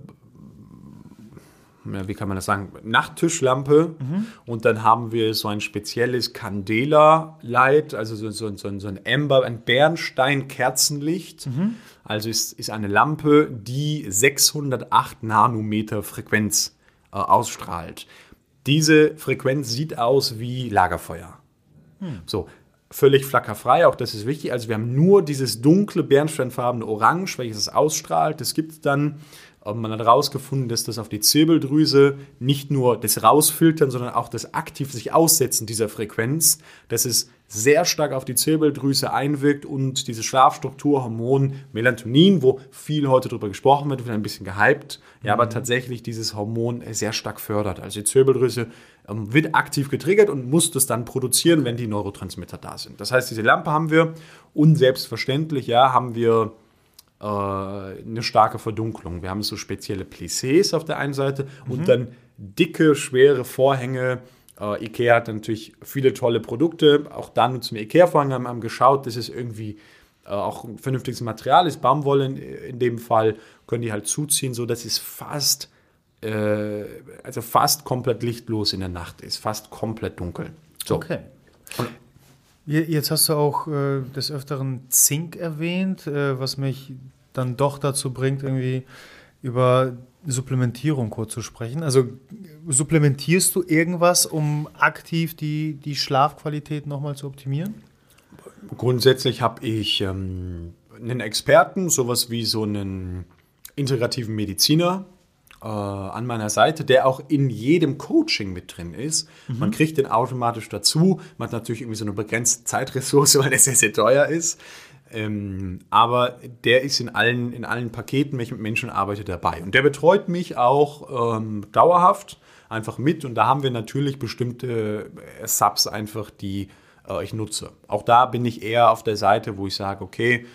wie kann man das sagen, Nachttischlampe. Mhm. Und dann haben wir so ein spezielles Candela-Light, also so, so, so, so, ein Amber, ein Bernstein-Kerzenlicht. Mhm. Also ist, ist eine Lampe, die 608 Nanometer Frequenz äh, ausstrahlt. Diese Frequenz sieht aus wie Lagerfeuer. Mhm. So, völlig flackerfrei, auch das ist wichtig. Also wir haben nur dieses dunkle bernsteinfarbene Orange, welches es ausstrahlt. Das gibt es dann man hat herausgefunden, dass das auf die Zirbeldrüse nicht nur das Rausfiltern, sondern auch das aktiv sich Aussetzen dieser Frequenz, dass es sehr stark auf die Zirbeldrüse einwirkt und dieses Schlafstrukturhormon Melatonin, wo viel heute darüber gesprochen wird, wird ein bisschen gehypt, ja, aber mhm. tatsächlich dieses Hormon sehr stark fördert. Also die Zirbeldrüse ähm, wird aktiv getriggert und muss das dann produzieren, wenn die Neurotransmitter da sind. Das heißt, diese Lampe haben wir und selbstverständlich, ja, haben wir äh, eine starke Verdunklung. Wir haben so spezielle Plissés auf der einen Seite mhm. und dann dicke, schwere Vorhänge. Äh, Ikea hat natürlich viele tolle Produkte. Auch da nutzen wir Ikea-Vorhänge, haben, haben geschaut, dass es irgendwie äh, auch ein vernünftiges Material ist. Baumwolle in, in, dem Fall können die halt zuziehen, sodass es fast, äh, also fast komplett lichtlos in der Nacht ist, fast komplett dunkel. So. Okay. Und Jetzt hast du auch äh, des Öfteren Zink erwähnt, äh, was mich dann doch dazu bringt, irgendwie über Supplementierung kurz zu sprechen. Also supplementierst du irgendwas, um aktiv die, die Schlafqualität nochmal zu optimieren? Grundsätzlich habe ich ähm, einen Experten, sowas wie so einen integrativen Mediziner, äh, an meiner Seite, der auch in jedem Coaching mit drin ist. Mhm. Man kriegt den automatisch dazu. Man hat natürlich irgendwie so eine begrenzte Zeitressource, weil der sehr, sehr teuer ist. Ähm, aber der ist in allen, in allen Paketen, wenn ich mit Menschen arbeite, dabei. Und der betreut mich auch ähm, dauerhaft einfach mit. Und da haben wir natürlich bestimmte äh, Subs einfach, die äh, ich nutze. Auch da bin ich eher auf der Seite, wo ich sage, okay,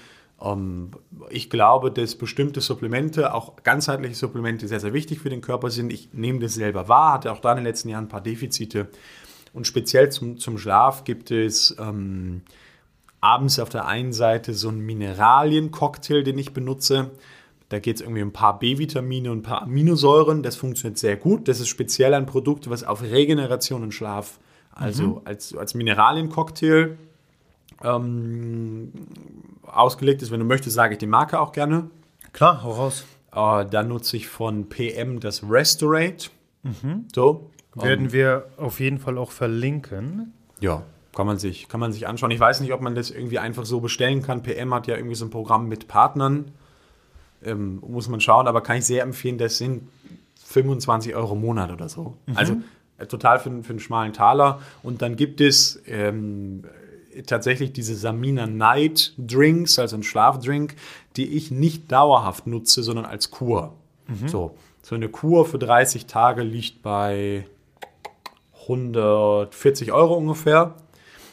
ich glaube, dass bestimmte Supplemente, auch ganzheitliche Supplemente, sehr, sehr wichtig für den Körper sind. Ich nehme das selber wahr, hatte auch da in den letzten Jahren ein paar Defizite. Und speziell zum, zum Schlaf gibt es ähm, abends auf der einen Seite so einen Mineraliencocktail, den ich benutze. Da geht es irgendwie um ein paar B-Vitamine und ein paar Aminosäuren. Das funktioniert sehr gut. Das ist speziell ein Produkt, was auf Regeneration und Schlaf, also mhm. als, als Mineraliencocktail ähm, ausgelegt ist. Wenn du möchtest, sage ich die Marke auch gerne. Klar, hau raus. Äh, dann nutze ich von PM das Restorate. Mhm. So. Werden um, wir auf jeden Fall auch verlinken. Ja, kann man, sich, kann man sich anschauen. Ich weiß nicht, ob man das irgendwie einfach so bestellen kann. PM hat ja irgendwie so ein Programm mit Partnern. Ähm, muss man schauen, aber kann ich sehr empfehlen, das sind 25 Euro im Monat oder so. Mhm. Also äh, total für, für einen schmalen Taler. Und dann gibt es ähm, tatsächlich diese Samina Night Drinks, also ein Schlafdrink, die ich nicht dauerhaft nutze, sondern als Kur. Mhm. So, so eine Kur für 30 Tage liegt bei 140 Euro ungefähr.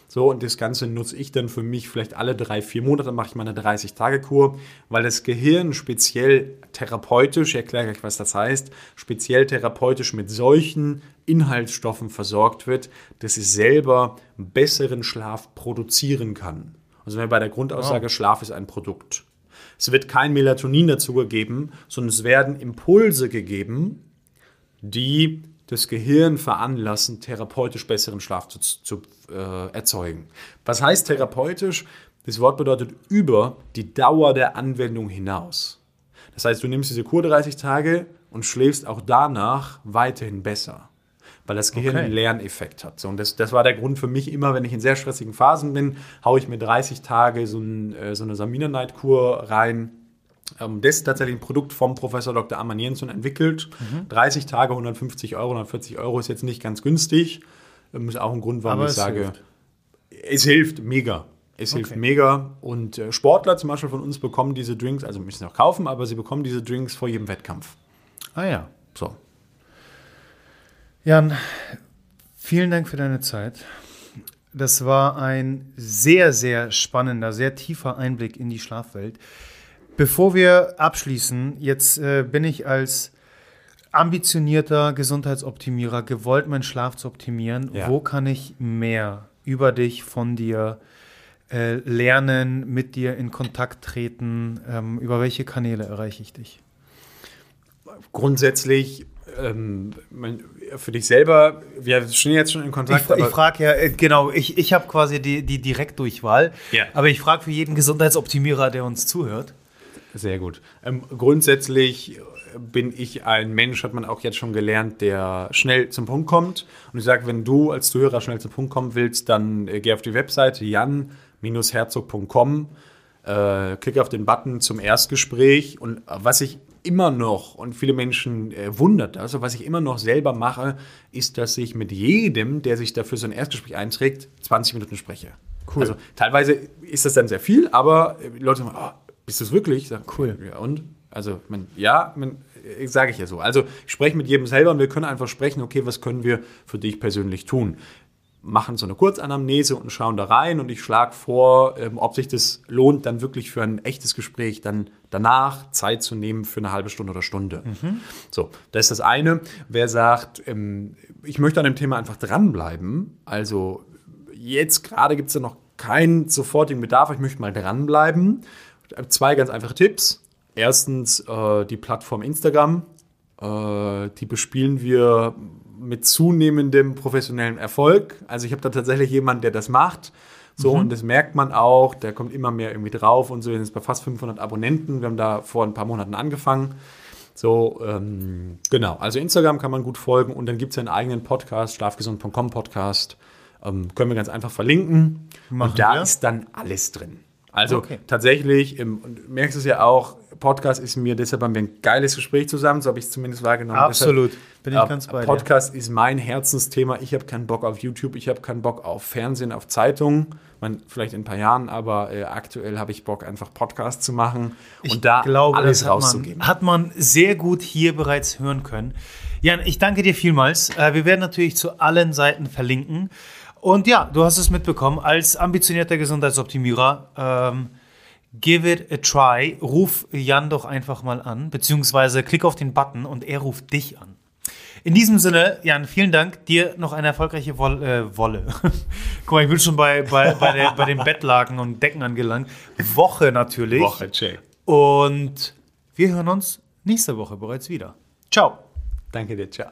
So, und das Ganze nutze ich dann für mich vielleicht alle drei, vier Monate, mache ich meine 30-Tage-Kur, weil das Gehirn speziell therapeutisch, ich erkläre gleich, was das heißt, speziell therapeutisch mit solchen Inhaltsstoffen versorgt wird, dass es selber besseren Schlaf produzieren kann. Also wir bei der Grundaussage, wow. Schlaf ist ein Produkt. Es wird kein Melatonin dazu gegeben, sondern es werden Impulse gegeben, die das Gehirn veranlassen, therapeutisch besseren Schlaf zu, zu äh, erzeugen. Was heißt therapeutisch? Das Wort bedeutet über die Dauer der Anwendung hinaus. Das heißt, du nimmst diese Kur 30 Tage und schläfst auch danach weiterhin besser, weil das Gehirn okay. einen Lerneffekt hat. So, und das, das war der Grund für mich immer, wenn ich in sehr stressigen Phasen bin, haue ich mir 30 Tage so, ein, äh, so eine Samina-Night-Kur rein. Ähm, das ist tatsächlich ein Produkt vom Professor Dr. Arman Jensson entwickelt. Mhm. 30 Tage, 150 Euro, 140 Euro ist jetzt nicht ganz günstig. Das ist auch ein Grund, warum Aber ich sage, hilft. es hilft mega. Es okay. hilft mega. Und äh, Sportler zum Beispiel von uns bekommen diese Drinks, also müssen sie noch kaufen, aber sie bekommen diese Drinks vor jedem Wettkampf. Ah ja. So. Jan, vielen Dank für deine Zeit. Das war ein sehr, sehr spannender, sehr tiefer Einblick in die Schlafwelt. Bevor wir abschließen, jetzt äh, bin ich als ambitionierter Gesundheitsoptimierer gewollt, meinen Schlaf zu optimieren. Ja. Wo kann ich mehr über dich, von dir äh, lernen, mit dir in Kontakt treten? Ähm, über welche Kanäle erreiche ich dich? grundsätzlich ähm, für dich selber, wir stehen jetzt schon in Kontakt. Ich, ich frage ja, äh, genau, ich, ich habe quasi die, die Direktdurchwahl, ja. aber ich frage für jeden Gesundheitsoptimierer, der uns zuhört. Sehr gut. Ähm, grundsätzlich bin ich ein Mensch, hat man auch jetzt schon gelernt, der schnell zum Punkt kommt. Und ich sage, wenn du als Zuhörer schnell zum Punkt kommen willst, dann äh, geh auf die Webseite jan-herzog.com, äh, klick auf den Button zum Erstgespräch. Und was ich immer noch, und viele Menschen äh, wundert das, was ich immer noch selber mache, ist, dass ich mit jedem, der sich dafür so ein Erstgespräch einträgt, 20 Minuten spreche. Cool. Also teilweise ist das dann sehr viel, aber äh, Leute sagen, oh, bist du es wirklich? Ich sage, cool. Ja, und? Also, man, ja, äh, sage ich ja so. Also, ich spreche mit jedem selber und wir können einfach sprechen, okay, was können wir für dich persönlich tun? Machen so eine Kurzanamnese und schauen da rein und ich schlage vor, ähm, ob sich das lohnt, dann wirklich für ein echtes Gespräch dann danach Zeit zu nehmen für eine halbe Stunde oder Stunde. Mhm. So, das ist das eine. Wer sagt, ähm, ich möchte an dem Thema einfach dranbleiben, also jetzt gerade gibt es ja noch keinen sofortigen Bedarf, ich möchte mal dranbleiben. Zwei ganz einfache Tipps. Erstens äh, die Plattform Instagram. Äh, die bespielen wir mit zunehmendem professionellem Erfolg. Also ich habe da tatsächlich jemanden, der das macht. So, mhm. und das merkt man auch, der kommt immer mehr irgendwie drauf und so. Wir sind jetzt bei fast 500 Abonnenten. Wir haben da vor ein paar Monaten angefangen. So, ähm, genau. Also Instagram kann man gut folgen und dann gibt es ja einen eigenen Podcast, schlafgesund.com Podcast. Ähm, können wir ganz einfach verlinken. Machen und da wir. ist dann alles drin. Also okay. tatsächlich, im, und merkst es ja auch, Podcast ist mir, deshalb haben wir ein geiles Gespräch zusammen, so habe ich es zumindest wahrgenommen. Absolut, deshalb, bin ich äh, ganz bei dir. Podcast ist mein Herzensthema. Ich habe keinen Bock auf YouTube, ich habe keinen Bock auf Fernsehen, auf Zeitungen. Man, vielleicht in ein paar Jahren, aber äh, aktuell habe ich Bock, einfach Podcast zu machen ich und da glaube, alles hat rauszugeben. Man, hat man sehr gut hier bereits hören können. Jan, ich danke dir vielmals. Äh, wir werden natürlich zu allen Seiten verlinken. Und ja, du hast es mitbekommen, als ambitionierter Gesundheitsoptimierer, ähm, give it a try, ruf Jan doch einfach mal an, beziehungsweise klick auf den Button und er ruft dich an. In diesem Sinne, Jan, vielen Dank. Dir noch eine erfolgreiche Wolle. Äh, Wolle. Guck mal, ich bin schon bei, bei, bei, der, bei den Bettlaken und Decken angelangt. Woche natürlich. Woche, check. Und wir hören uns nächste Woche bereits wieder. Ciao. Danke dir, ciao.